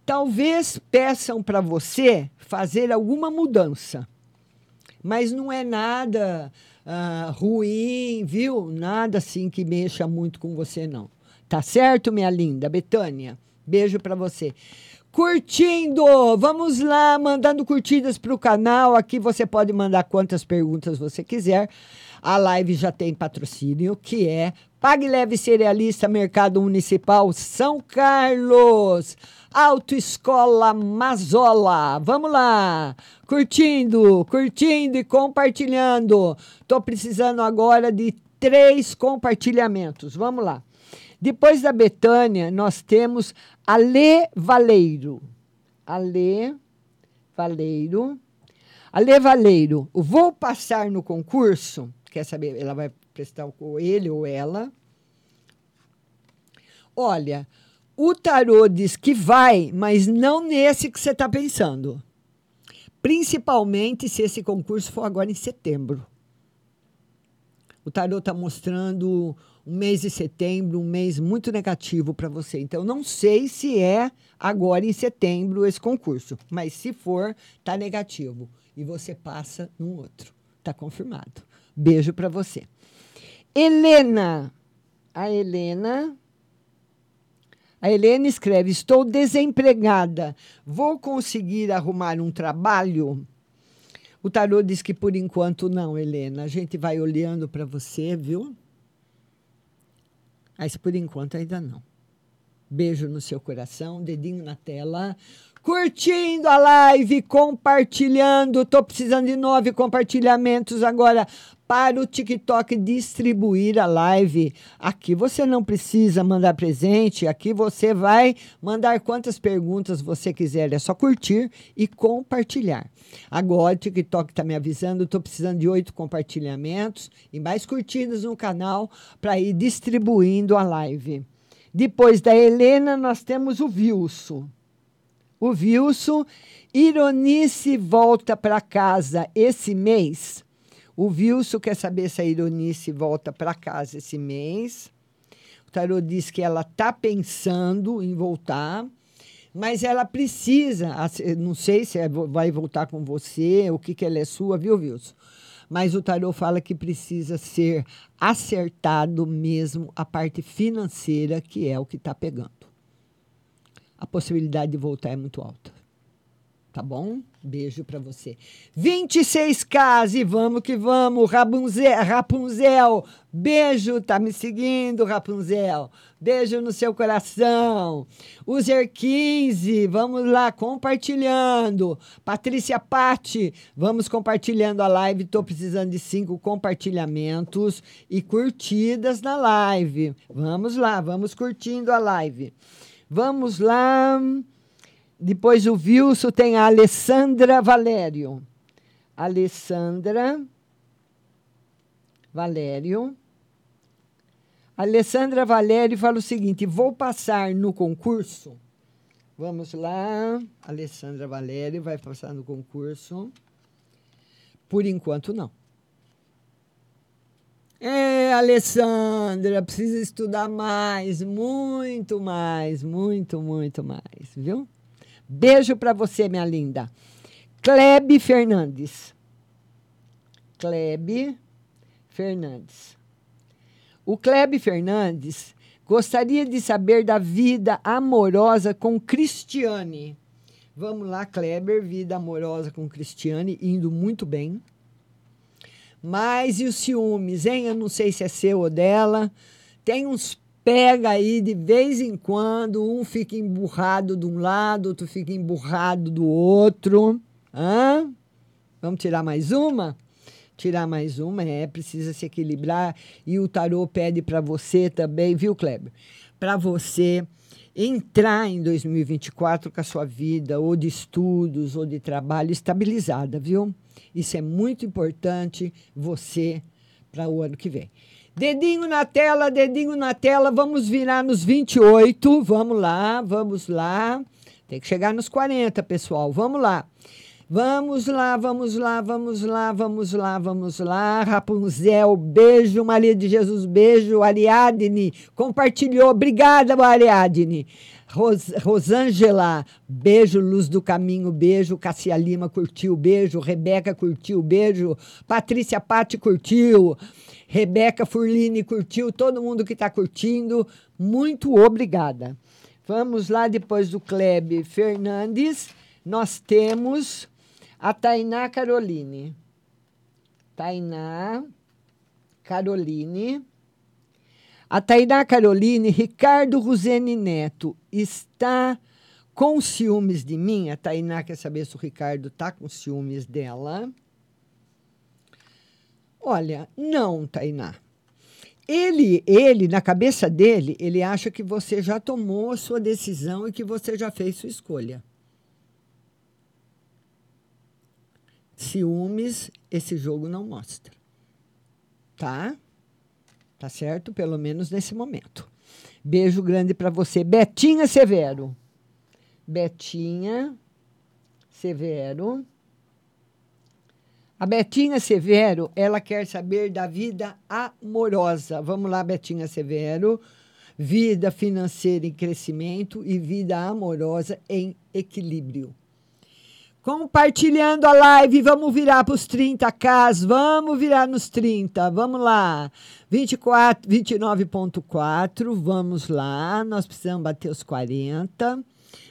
Talvez peçam para você fazer alguma mudança, mas não é nada ah, ruim, viu? Nada assim que mexa muito com você, não. Tá certo, minha linda? Betânia, beijo para você. Curtindo, vamos lá, mandando curtidas para o canal. Aqui você pode mandar quantas perguntas você quiser. A live já tem patrocínio, que é Pague Leve Cerealista Mercado Municipal São Carlos. Autoescola Mazola. Vamos lá. Curtindo, curtindo e compartilhando. Tô precisando agora de três compartilhamentos. Vamos lá. Depois da Betânia, nós temos Alê Valeiro. Alê Valeiro. Alê Valeiro, vou passar no concurso. Quer saber? Ela vai prestar o ele ou ela. Olha, o tarô diz que vai, mas não nesse que você está pensando. Principalmente se esse concurso for agora em setembro. O tarô está mostrando um mês de setembro, um mês muito negativo para você. Então, não sei se é agora em setembro esse concurso, mas se for, tá negativo. E você passa num outro. Tá confirmado. Beijo para você. Helena. A Helena. A Helena escreve: Estou desempregada. Vou conseguir arrumar um trabalho? O tarô diz que por enquanto não, Helena. A gente vai olhando para você, viu? Mas por enquanto ainda não. Beijo no seu coração, dedinho na tela. Curtindo a live, compartilhando. Tô precisando de nove compartilhamentos agora para o TikTok distribuir a live. Aqui você não precisa mandar presente, aqui você vai mandar quantas perguntas você quiser. É só curtir e compartilhar. Agora o TikTok está me avisando, estou precisando de oito compartilhamentos e mais curtidas no canal para ir distribuindo a live. Depois da Helena, nós temos o Vilso. O Vilso, Ironice volta para casa esse mês. O Vilso quer saber se a Ironice volta para casa esse mês. O tarô diz que ela está pensando em voltar, mas ela precisa, não sei se é vai voltar com você, o que, que ela é sua, viu, Vilso? Mas o tarô fala que precisa ser acertado mesmo a parte financeira, que é o que está pegando a possibilidade de voltar é muito alta. Tá bom? Beijo para você. 26K e vamos que vamos. Rapunzel, Rapunzel, beijo, tá me seguindo, Rapunzel. Beijo no seu coração. User 15, vamos lá, compartilhando. Patrícia Patti, vamos compartilhando a live. Tô precisando de cinco compartilhamentos e curtidas na live. Vamos lá, vamos curtindo a live. Vamos lá. Depois o Wilson tem a Alessandra Valério. Alessandra Valério. Alessandra Valério fala o seguinte: vou passar no concurso. Vamos lá. Alessandra Valério vai passar no concurso. Por enquanto, não. É, Alessandra, precisa estudar mais, muito mais, muito, muito mais, viu? Beijo para você, minha linda. Klebe Fernandes. Klebe Fernandes. O Klebe Fernandes gostaria de saber da vida amorosa com Cristiane. Vamos lá, Kleber, vida amorosa com Cristiane, indo muito bem. Mas e os ciúmes, hein? Eu não sei se é seu ou dela. Tem uns pega aí de vez em quando, um fica emburrado de um lado, outro fica emburrado do outro. Hã? Vamos tirar mais uma? Tirar mais uma, é, precisa se equilibrar. E o tarô pede para você também, viu, Kleber? Para você entrar em 2024 com a sua vida, ou de estudos, ou de trabalho estabilizada, viu? Isso é muito importante você para o ano que vem. Dedinho na tela, dedinho na tela, vamos virar nos 28. Vamos lá, vamos lá. Tem que chegar nos 40, pessoal. Vamos lá. Vamos lá, vamos lá, vamos lá, vamos lá, vamos lá. Rapunzel, beijo. Maria de Jesus, beijo. Ariadne, compartilhou. Obrigada, Ariadne. Ros Rosângela, beijo. Luz do Caminho, beijo. Cassia Lima curtiu, beijo. Rebeca curtiu, beijo. Patrícia Patti curtiu. Rebeca Furline curtiu. Todo mundo que está curtindo, muito obrigada. Vamos lá, depois do Klebe Fernandes, nós temos a Tainá Caroline. Tainá Caroline. A Tainá Caroline, Ricardo Ruzene Neto, está com ciúmes de mim? A Tainá quer saber se o Ricardo está com ciúmes dela. Olha, não, Tainá. Ele, ele, na cabeça dele, ele acha que você já tomou a sua decisão e que você já fez sua escolha. Ciúmes esse jogo não mostra. Tá? Tá certo? Pelo menos nesse momento. Beijo grande para você. Betinha Severo. Betinha Severo. A Betinha Severo, ela quer saber da vida amorosa. Vamos lá, Betinha Severo. Vida financeira em crescimento e vida amorosa em equilíbrio. Compartilhando a live, vamos virar para os 30k, vamos virar nos 30, vamos lá. 24, 29.4, vamos lá, nós precisamos bater os 40.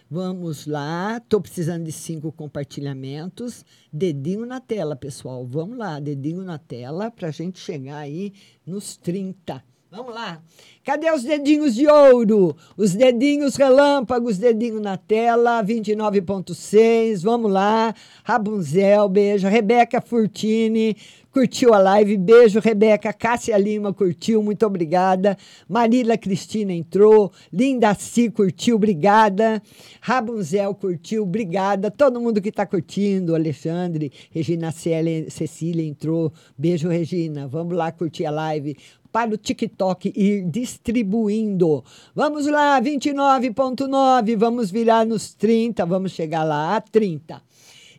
Vamos lá, estou precisando de cinco compartilhamentos. Dedinho na tela, pessoal. Vamos lá, dedinho na tela para a gente chegar aí nos 30. Vamos lá. Cadê os dedinhos de ouro? Os dedinhos relâmpagos, dedinho na tela, 29.6. Vamos lá. Rabunzel, beijo. Rebeca Furtini, curtiu a live. Beijo, Rebeca. Cássia Lima curtiu, muito obrigada. Marila Cristina entrou. Linda Si curtiu, obrigada. Rabunzel curtiu, obrigada. Todo mundo que está curtindo. Alexandre, Regina Cecília entrou. Beijo, Regina. Vamos lá curtir a live para o TikTok ir distribuindo. Vamos lá, 29.9, vamos virar nos 30, vamos chegar lá a 30.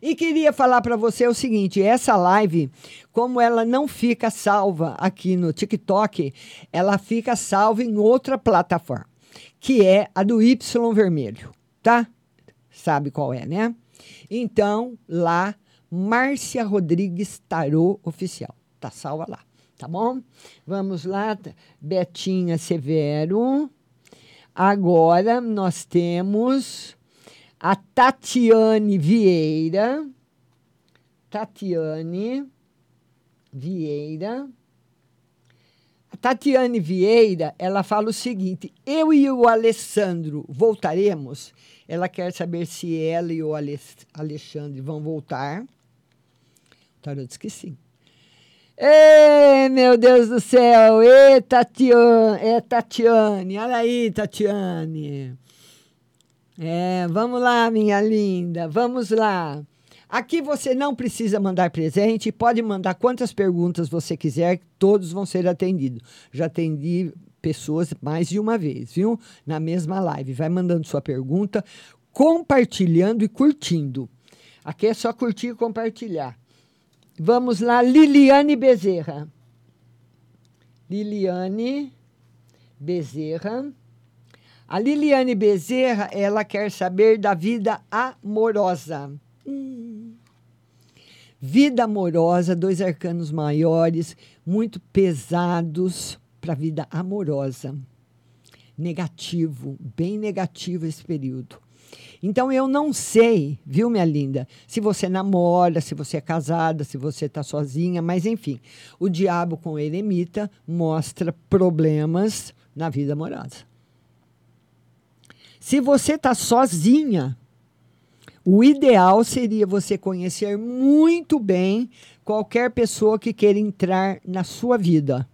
E queria falar para você o seguinte: essa live, como ela não fica salva aqui no TikTok, ela fica salva em outra plataforma, que é a do Y Vermelho, tá? Sabe qual é, né? Então, lá, Márcia Rodrigues Tarô Oficial. Tá salva lá tá bom? Vamos lá, Betinha Severo. Agora nós temos a Tatiane Vieira. Tatiane Vieira. A Tatiane Vieira, ela fala o seguinte: eu e o Alessandro voltaremos. Ela quer saber se ela e o Alexandre vão voltar. O tarô diz que sim. Ei, meu Deus do céu! Ei, Tatiane! É Tatiane! Olha aí, Tatiane! É, vamos lá, minha linda, vamos lá. Aqui você não precisa mandar presente, pode mandar quantas perguntas você quiser, todos vão ser atendidos. Já atendi pessoas mais de uma vez, viu? Na mesma live. Vai mandando sua pergunta, compartilhando e curtindo. Aqui é só curtir e compartilhar. Vamos lá, Liliane Bezerra. Liliane Bezerra. A Liliane Bezerra, ela quer saber da vida amorosa. Hum. Vida amorosa, dois arcanos maiores, muito pesados para a vida amorosa. Negativo, bem negativo esse período. Então eu não sei, viu, minha linda, se você namora, se você é casada, se você está sozinha, mas enfim, o diabo com eremita mostra problemas na vida amorosa. Se você está sozinha, o ideal seria você conhecer muito bem qualquer pessoa que queira entrar na sua vida.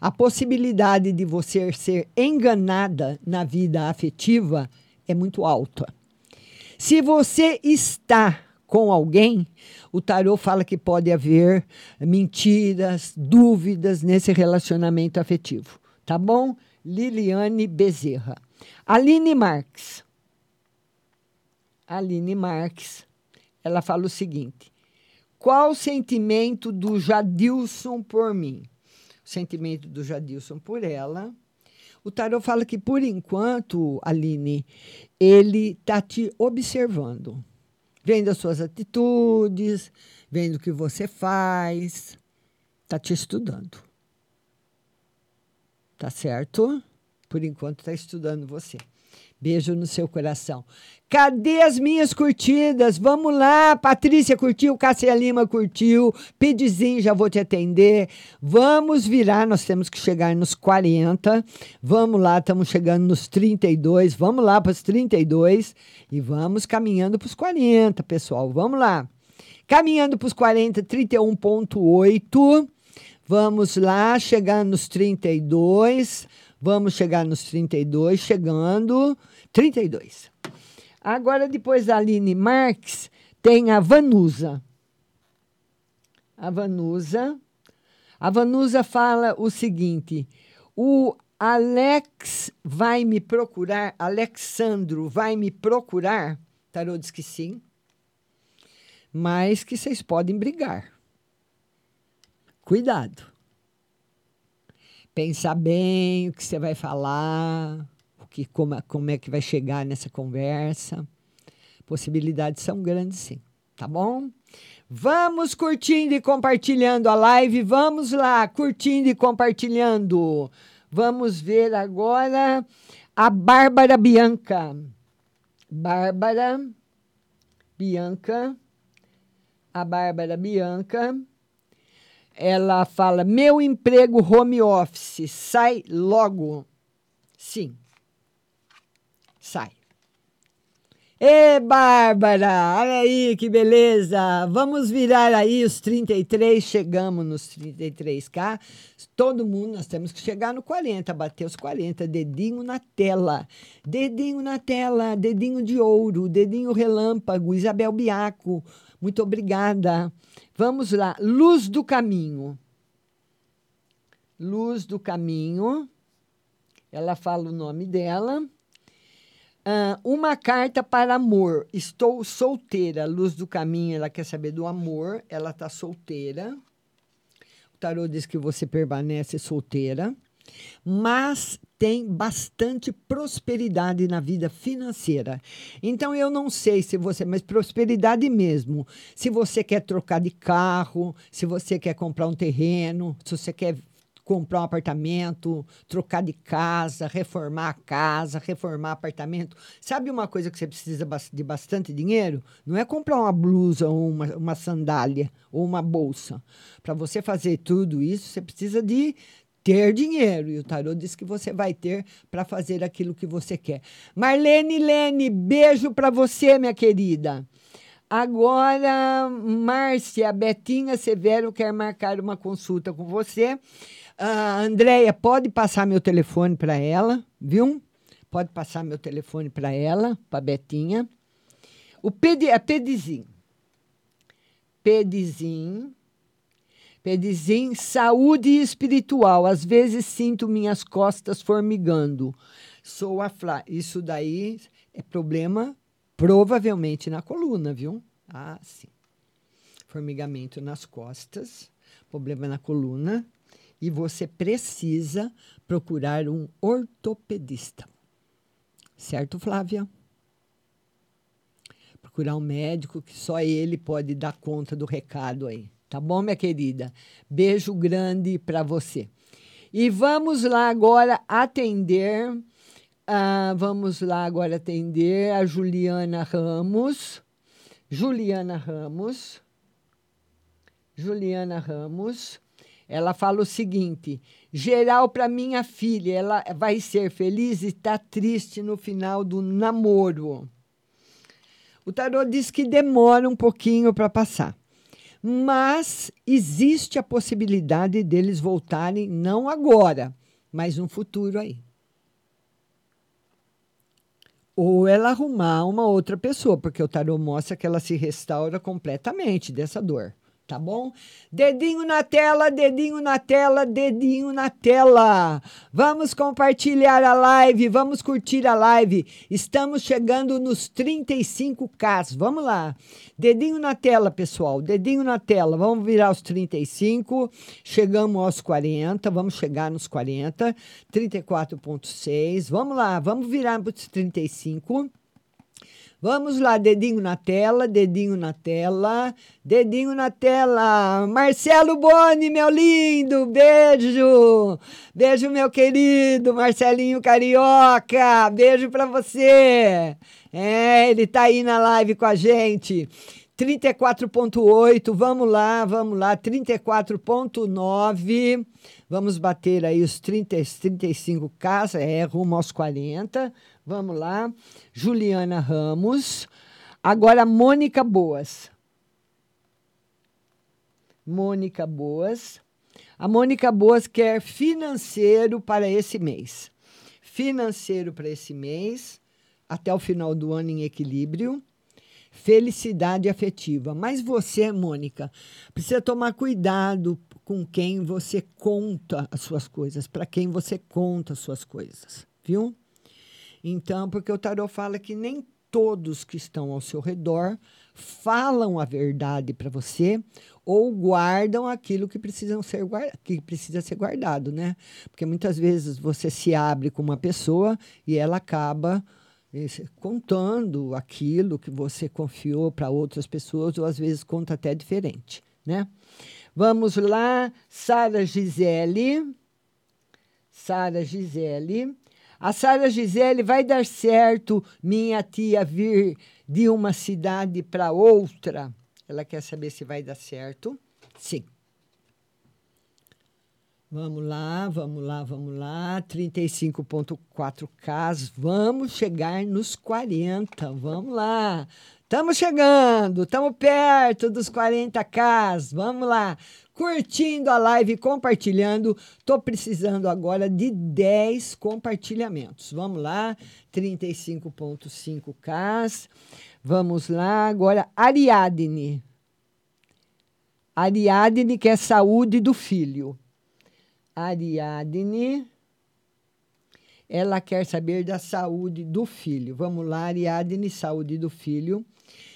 A possibilidade de você ser enganada na vida afetiva é muito alta. Se você está com alguém, o tarô fala que pode haver mentiras, dúvidas nesse relacionamento afetivo. Tá bom? Liliane Bezerra. Aline Marques. Aline Marques ela fala o seguinte: qual o sentimento do Jadilson por mim? O sentimento do Jadilson por ela. O tarot fala que, por enquanto, Aline, ele está te observando, vendo as suas atitudes, vendo o que você faz, está te estudando. Tá certo? Por enquanto, está estudando você. Beijo no seu coração. Cadê as minhas curtidas? Vamos lá. Patrícia curtiu, Cássia Lima curtiu, Pedizinho, já vou te atender. Vamos virar, nós temos que chegar nos 40. Vamos lá, estamos chegando nos 32. Vamos lá para os 32 e vamos caminhando para os 40, pessoal. Vamos lá. Caminhando para os 40, 31,8. Vamos lá, chegando nos 32. Vamos chegar nos 32, chegando. 32. Agora, depois da Aline Marques, tem a Vanusa. A Vanusa. A Vanusa fala o seguinte: o Alex vai me procurar, Alexandro vai me procurar. Tarô diz que sim, mas que vocês podem brigar. Cuidado. Pensar bem o que você vai falar, que, como, como é que vai chegar nessa conversa. Possibilidades são grandes, sim. Tá bom? Vamos curtindo e compartilhando a live. Vamos lá, curtindo e compartilhando. Vamos ver agora a Bárbara Bianca. Bárbara Bianca. A Bárbara Bianca. Ela fala: meu emprego home office sai logo. Sim. Sai. Ê, Bárbara, olha aí que beleza. Vamos virar aí os 33, chegamos nos 33k. Todo mundo, nós temos que chegar no 40, bater os 40, dedinho na tela. Dedinho na tela, dedinho de ouro, dedinho relâmpago, Isabel Biaco. Muito obrigada. Vamos lá, Luz do Caminho. Luz do Caminho. Ela fala o nome dela. Uh, uma carta para amor. Estou solteira. Luz do caminho, ela quer saber do amor. Ela está solteira. O tarô diz que você permanece solteira, mas tem bastante prosperidade na vida financeira. Então eu não sei se você, mas prosperidade mesmo. Se você quer trocar de carro, se você quer comprar um terreno, se você quer comprar um apartamento, trocar de casa, reformar a casa, reformar apartamento. Sabe uma coisa que você precisa de bastante dinheiro? Não é comprar uma blusa ou uma, uma sandália ou uma bolsa. Para você fazer tudo isso, você precisa de ter dinheiro. E o tarô diz que você vai ter para fazer aquilo que você quer. Marlene Lene, beijo para você, minha querida. Agora, Márcia Betinha Severo quer marcar uma consulta com você. Uh, Andréia, pode passar meu telefone para ela, viu? Pode passar meu telefone para ela, para Betinha. O Pedi, a Pedizim. Pedizim. Pedizim, saúde espiritual. Às vezes sinto minhas costas formigando. Sou a Flá. Isso daí é problema provavelmente na coluna, viu? Ah, sim. Formigamento nas costas, problema na coluna e você precisa procurar um ortopedista. Certo, Flávia? Procurar um médico que só ele pode dar conta do recado aí. Tá bom, minha querida? Beijo grande para você. E vamos lá agora atender. Uh, vamos lá agora atender a Juliana Ramos. Juliana Ramos. Juliana Ramos. Ela fala o seguinte: geral para minha filha, ela vai ser feliz e está triste no final do namoro. O tarô diz que demora um pouquinho para passar, mas existe a possibilidade deles voltarem não agora, mas no futuro aí. Ou ela arrumar uma outra pessoa, porque o tarô mostra que ela se restaura completamente dessa dor tá bom? Dedinho na tela, dedinho na tela, dedinho na tela. Vamos compartilhar a live, vamos curtir a live. Estamos chegando nos 35k. Vamos lá. Dedinho na tela, pessoal. Dedinho na tela. Vamos virar os 35. Chegamos aos 40, vamos chegar nos 40. 34.6. Vamos lá, vamos virar para os 35. Vamos lá, dedinho na tela, dedinho na tela, dedinho na tela. Marcelo Boni, meu lindo, beijo. Beijo, meu querido Marcelinho Carioca. Beijo para você. É, ele tá aí na live com a gente. 34.8, vamos lá, vamos lá, 34.9. Vamos bater aí os 30, 35K, é rumo aos 40. Vamos lá. Juliana Ramos. Agora, Mônica Boas. Mônica Boas. A Mônica Boas quer financeiro para esse mês. Financeiro para esse mês, até o final do ano em equilíbrio. Felicidade afetiva. Mas você, Mônica, precisa tomar cuidado com quem você conta as suas coisas, para quem você conta as suas coisas, viu? Então, porque o tarot fala que nem todos que estão ao seu redor falam a verdade para você ou guardam aquilo que, precisam ser que precisa ser guardado, né? Porque muitas vezes você se abre com uma pessoa e ela acaba eh, contando aquilo que você confiou para outras pessoas ou às vezes conta até diferente, né? Vamos lá, Sara Gisele. Sara Gisele. A Sara Gisele vai dar certo minha tia vir de uma cidade para outra? Ela quer saber se vai dar certo. Sim. Vamos lá, vamos lá, vamos lá. 35,4K. Vamos chegar nos 40. Vamos lá. Estamos chegando, estamos perto dos 40K. Vamos lá curtindo a live, compartilhando. Estou precisando agora de 10 compartilhamentos. Vamos lá, 35.5K. Vamos lá, agora Ariadne. Ariadne quer saúde do filho. Ariadne, ela quer saber da saúde do filho. Vamos lá, Ariadne, saúde do filho.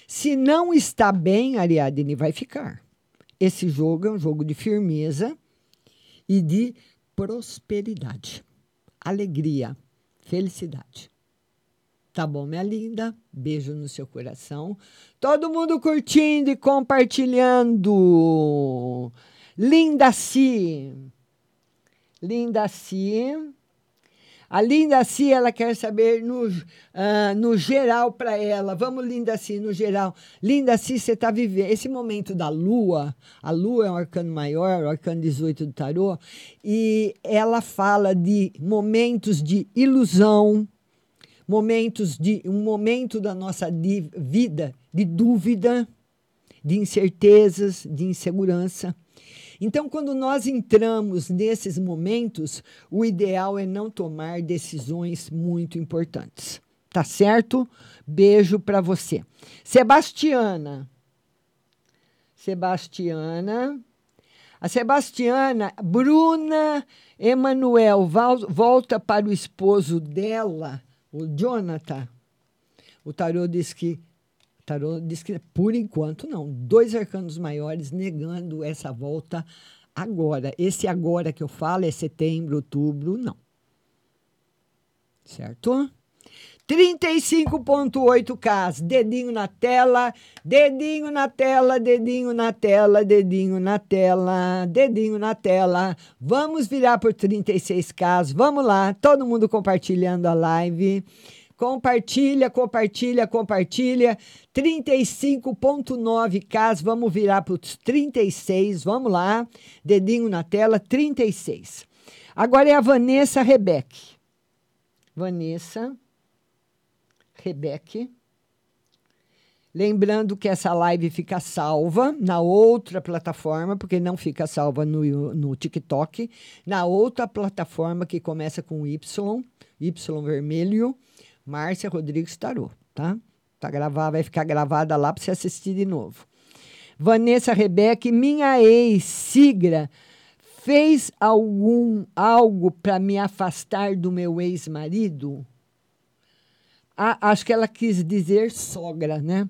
Se não está bem, Ariadne vai ficar. Esse jogo é um jogo de firmeza e de prosperidade, alegria, felicidade. Tá bom, minha linda? Beijo no seu coração. Todo mundo curtindo e compartilhando. Linda Si. Linda Si. A Linda Si, ela quer saber no, uh, no geral para ela. Vamos, Linda Si, no geral. Linda Si, você está vivendo esse momento da Lua. A Lua é um arcano maior, o arcano 18 do tarô. E ela fala de momentos de ilusão, momentos de um momento da nossa vida de dúvida, de incertezas, de insegurança. Então, quando nós entramos nesses momentos, o ideal é não tomar decisões muito importantes. Tá certo? Beijo para você. Sebastiana. Sebastiana. A Sebastiana, Bruna Emanuel volta para o esposo dela, o Jonathan. O tarô diz que tarô diz que, por enquanto, não. Dois arcanos maiores negando essa volta agora. Esse agora que eu falo é setembro, outubro, não. Certo? 35.8K, dedinho na tela, dedinho na tela, dedinho na tela, dedinho na tela, dedinho na tela. Vamos virar por 36K, vamos lá, todo mundo compartilhando a live. Compartilha, compartilha, compartilha. 35.9K, vamos virar para os 36, vamos lá. Dedinho na tela, 36. Agora é a Vanessa Rebeck. Vanessa Rebeck. Lembrando que essa live fica salva na outra plataforma, porque não fica salva no, no TikTok, na outra plataforma que começa com Y, Y vermelho, Márcia Rodrigues Tarô, tá? Tá gravada, vai ficar gravada lá para você assistir de novo. Vanessa Rebeca, minha ex-sigra fez algum algo para me afastar do meu ex-marido? Ah, acho que ela quis dizer sogra, né?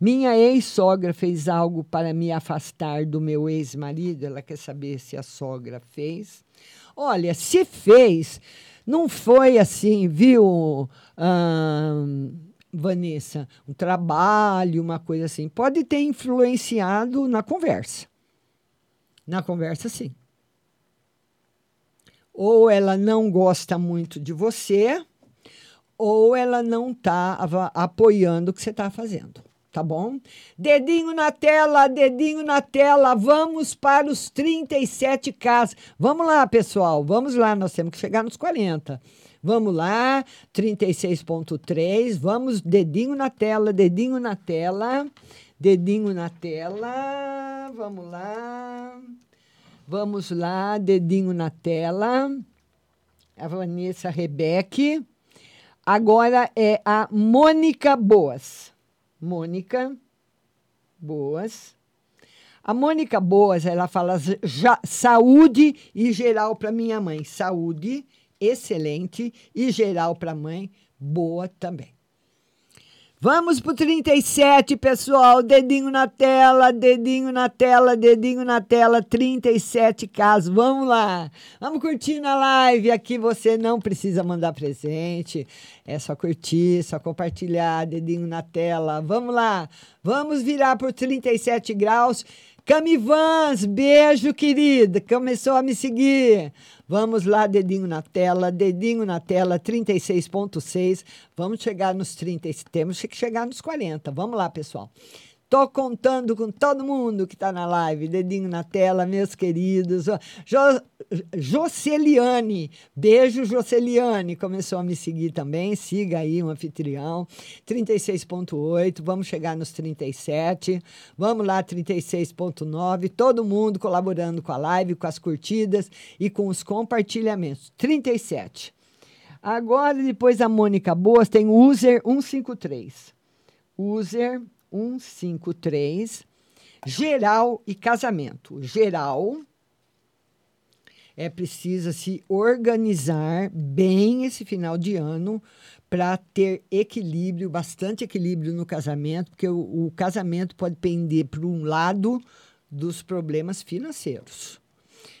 Minha ex-sogra fez algo para me afastar do meu ex-marido? Ela quer saber se a sogra fez. Olha, se fez, não foi assim, viu, Vanessa? Um trabalho, uma coisa assim. Pode ter influenciado na conversa. Na conversa, sim. Ou ela não gosta muito de você, ou ela não está apoiando o que você está fazendo. Tá bom? Dedinho na tela, dedinho na tela. Vamos para os 37 casos. Vamos lá, pessoal. Vamos lá, nós temos que chegar nos 40. Vamos lá, 36.3. Vamos, dedinho na tela, dedinho na tela. Dedinho na tela. Vamos lá. Vamos lá, dedinho na tela. A Vanessa Rebeque. Agora é a Mônica Boas. Mônica Boas. A Mônica Boas, ela fala já, saúde e geral para minha mãe. Saúde, excelente, e geral para a mãe, boa também. Vamos pro 37, pessoal. Dedinho na tela, dedinho na tela, dedinho na tela. 37 casos. Vamos lá. Vamos curtir na live. Aqui você não precisa mandar presente. É só curtir, só compartilhar. Dedinho na tela. Vamos lá. Vamos virar por 37 graus. Camivans, beijo, querida. Começou a me seguir. Vamos lá, dedinho na tela, dedinho na tela, 36,6. Vamos chegar nos 30. Temos que chegar nos 40. Vamos lá, pessoal. Tô contando com todo mundo que está na live. Dedinho na tela, meus queridos. Jo, Joceliane, beijo, Joceliane. Começou a me seguir também. Siga aí um anfitrião. 36,8. Vamos chegar nos 37. Vamos lá, 36,9. Todo mundo colaborando com a live, com as curtidas e com os compartilhamentos. 37. Agora, depois a Mônica Boas, tem user 153. User 153, geral e casamento. Geral é precisa se organizar bem esse final de ano para ter equilíbrio, bastante equilíbrio no casamento, porque o, o casamento pode pender para um lado dos problemas financeiros.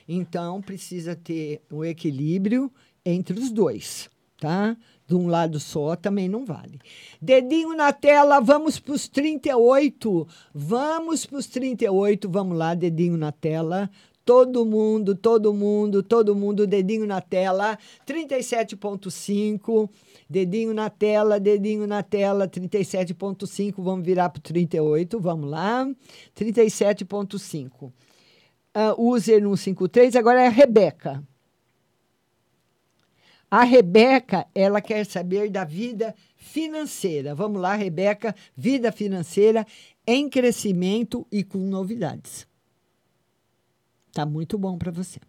Então precisa ter um equilíbrio entre os dois, tá? De um lado só também não vale. Dedinho na tela, vamos para os 38. Vamos para os 38, vamos lá, dedinho na tela. Todo mundo, todo mundo, todo mundo, dedinho na tela. 37,5. Dedinho na tela, dedinho na tela, 37,5. Vamos virar para o 38, vamos lá. 37,5. Uh, user 153, agora é a Rebeca. A Rebeca, ela quer saber da vida financeira. Vamos lá, Rebeca, vida financeira em crescimento e com novidades. Tá muito bom para você.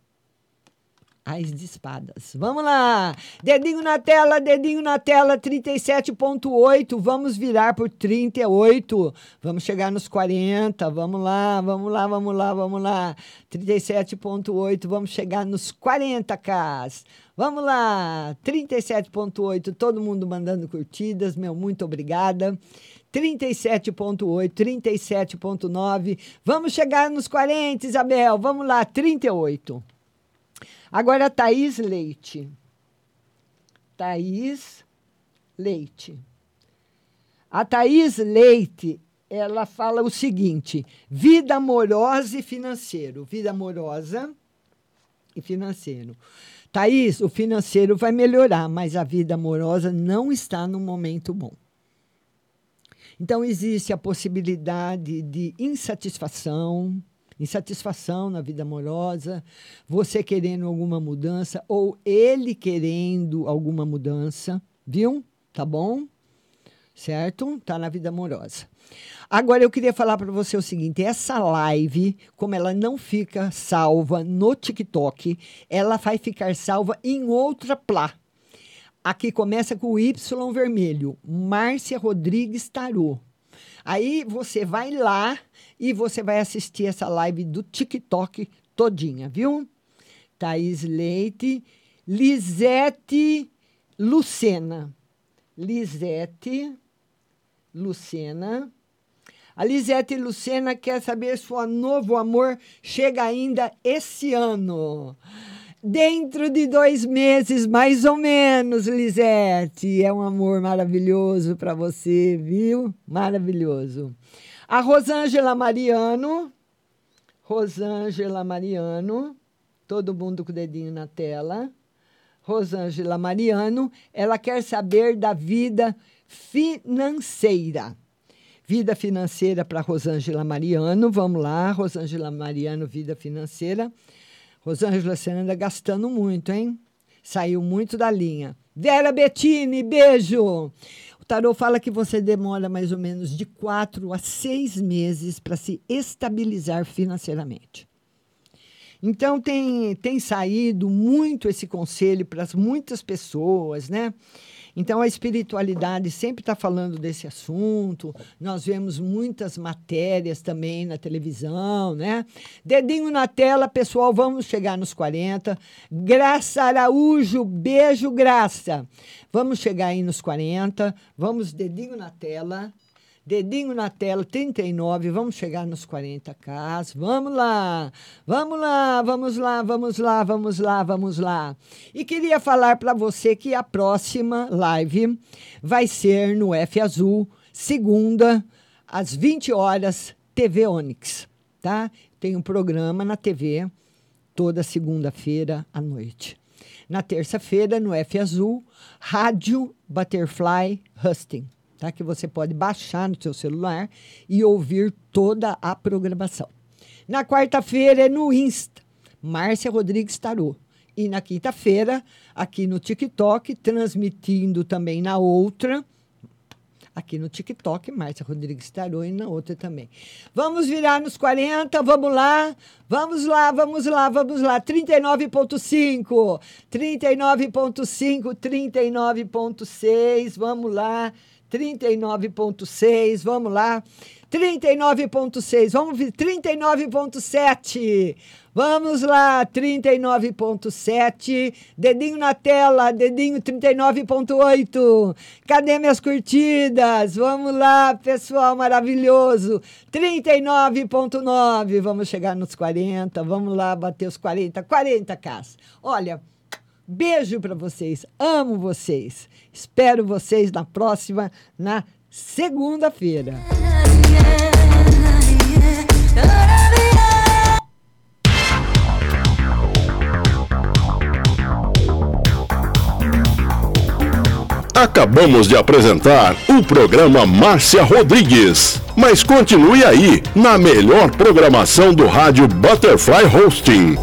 As de espadas. Vamos lá! Dedinho na tela, dedinho na tela, 37,8. Vamos virar por 38. Vamos chegar nos 40. Vamos lá, vamos lá, vamos lá, vamos lá. 37,8. Vamos chegar nos 40k. Vamos lá! 37,8. Todo mundo mandando curtidas. Meu, muito obrigada. 37,8, 37,9. Vamos chegar nos 40, Isabel. Vamos lá, 38. Agora, Thaís Leite. Thaís Leite. A Thaís Leite, ela fala o seguinte: vida amorosa e financeiro. Vida amorosa e financeiro. Thaís, o financeiro vai melhorar, mas a vida amorosa não está no momento bom. Então, existe a possibilidade de insatisfação, insatisfação na vida amorosa, você querendo alguma mudança ou ele querendo alguma mudança, viu? Tá bom? Certo? Tá na vida amorosa. Agora eu queria falar para você o seguinte: essa live, como ela não fica salva no TikTok, ela vai ficar salva em outra plá. Aqui começa com o Y vermelho, Márcia Rodrigues Tarô. Aí você vai lá e você vai assistir essa live do TikTok todinha, viu? Thaís Leite, Lisete Lucena. Lisete Lucena. A Lisete Lucena quer saber se o novo amor chega ainda esse ano. Dentro de dois meses, mais ou menos, Lisete. É um amor maravilhoso para você, viu? Maravilhoso. A Rosângela Mariano. Rosângela Mariano. Todo mundo com o dedinho na tela. Rosângela Mariano. Ela quer saber da vida financeira. Vida financeira para Rosângela Mariano. Vamos lá, Rosângela Mariano, vida financeira. Rosângela, você anda gastando muito, hein? Saiu muito da linha. Vera Bettini, beijo! O tarô fala que você demora mais ou menos de quatro a seis meses para se estabilizar financeiramente. Então tem, tem saído muito esse conselho para muitas pessoas, né? Então a espiritualidade sempre está falando desse assunto. Nós vemos muitas matérias também na televisão, né? Dedinho na tela, pessoal, vamos chegar nos 40. Graça Araújo, beijo, Graça. Vamos chegar aí nos 40. Vamos, dedinho na tela. Dedinho na tela, 39, vamos chegar nos 40k. Vamos lá, vamos lá, vamos lá, vamos lá, vamos lá, vamos lá. E queria falar para você que a próxima live vai ser no F Azul, segunda, às 20 horas, TV Onix, tá? Tem um programa na TV toda segunda-feira à noite. Na terça-feira, no F Azul, Rádio Butterfly Husting tá? que você pode baixar no seu celular e ouvir toda a programação. Na quarta-feira é no Insta, Márcia Rodrigues Tarô. E na quinta-feira, aqui no TikTok, transmitindo também na outra, aqui no TikTok, Márcia Rodrigues Tarô e na outra também. Vamos virar nos 40, vamos lá, vamos lá, vamos lá, vamos lá. 39,5, 39,5, 39,6, vamos lá. 39,6, vamos lá. 39,6, vamos ver, 39,7. Vamos lá, 39,7. Dedinho na tela, dedinho 39,8. Cadê minhas curtidas? Vamos lá, pessoal maravilhoso. 39,9. Vamos chegar nos 40. Vamos lá, bater os 40. 40, Cas. Olha. Beijo para vocês, amo vocês. Espero vocês na próxima, na segunda-feira. Acabamos de apresentar o programa Márcia Rodrigues. Mas continue aí, na melhor programação do rádio Butterfly Hosting.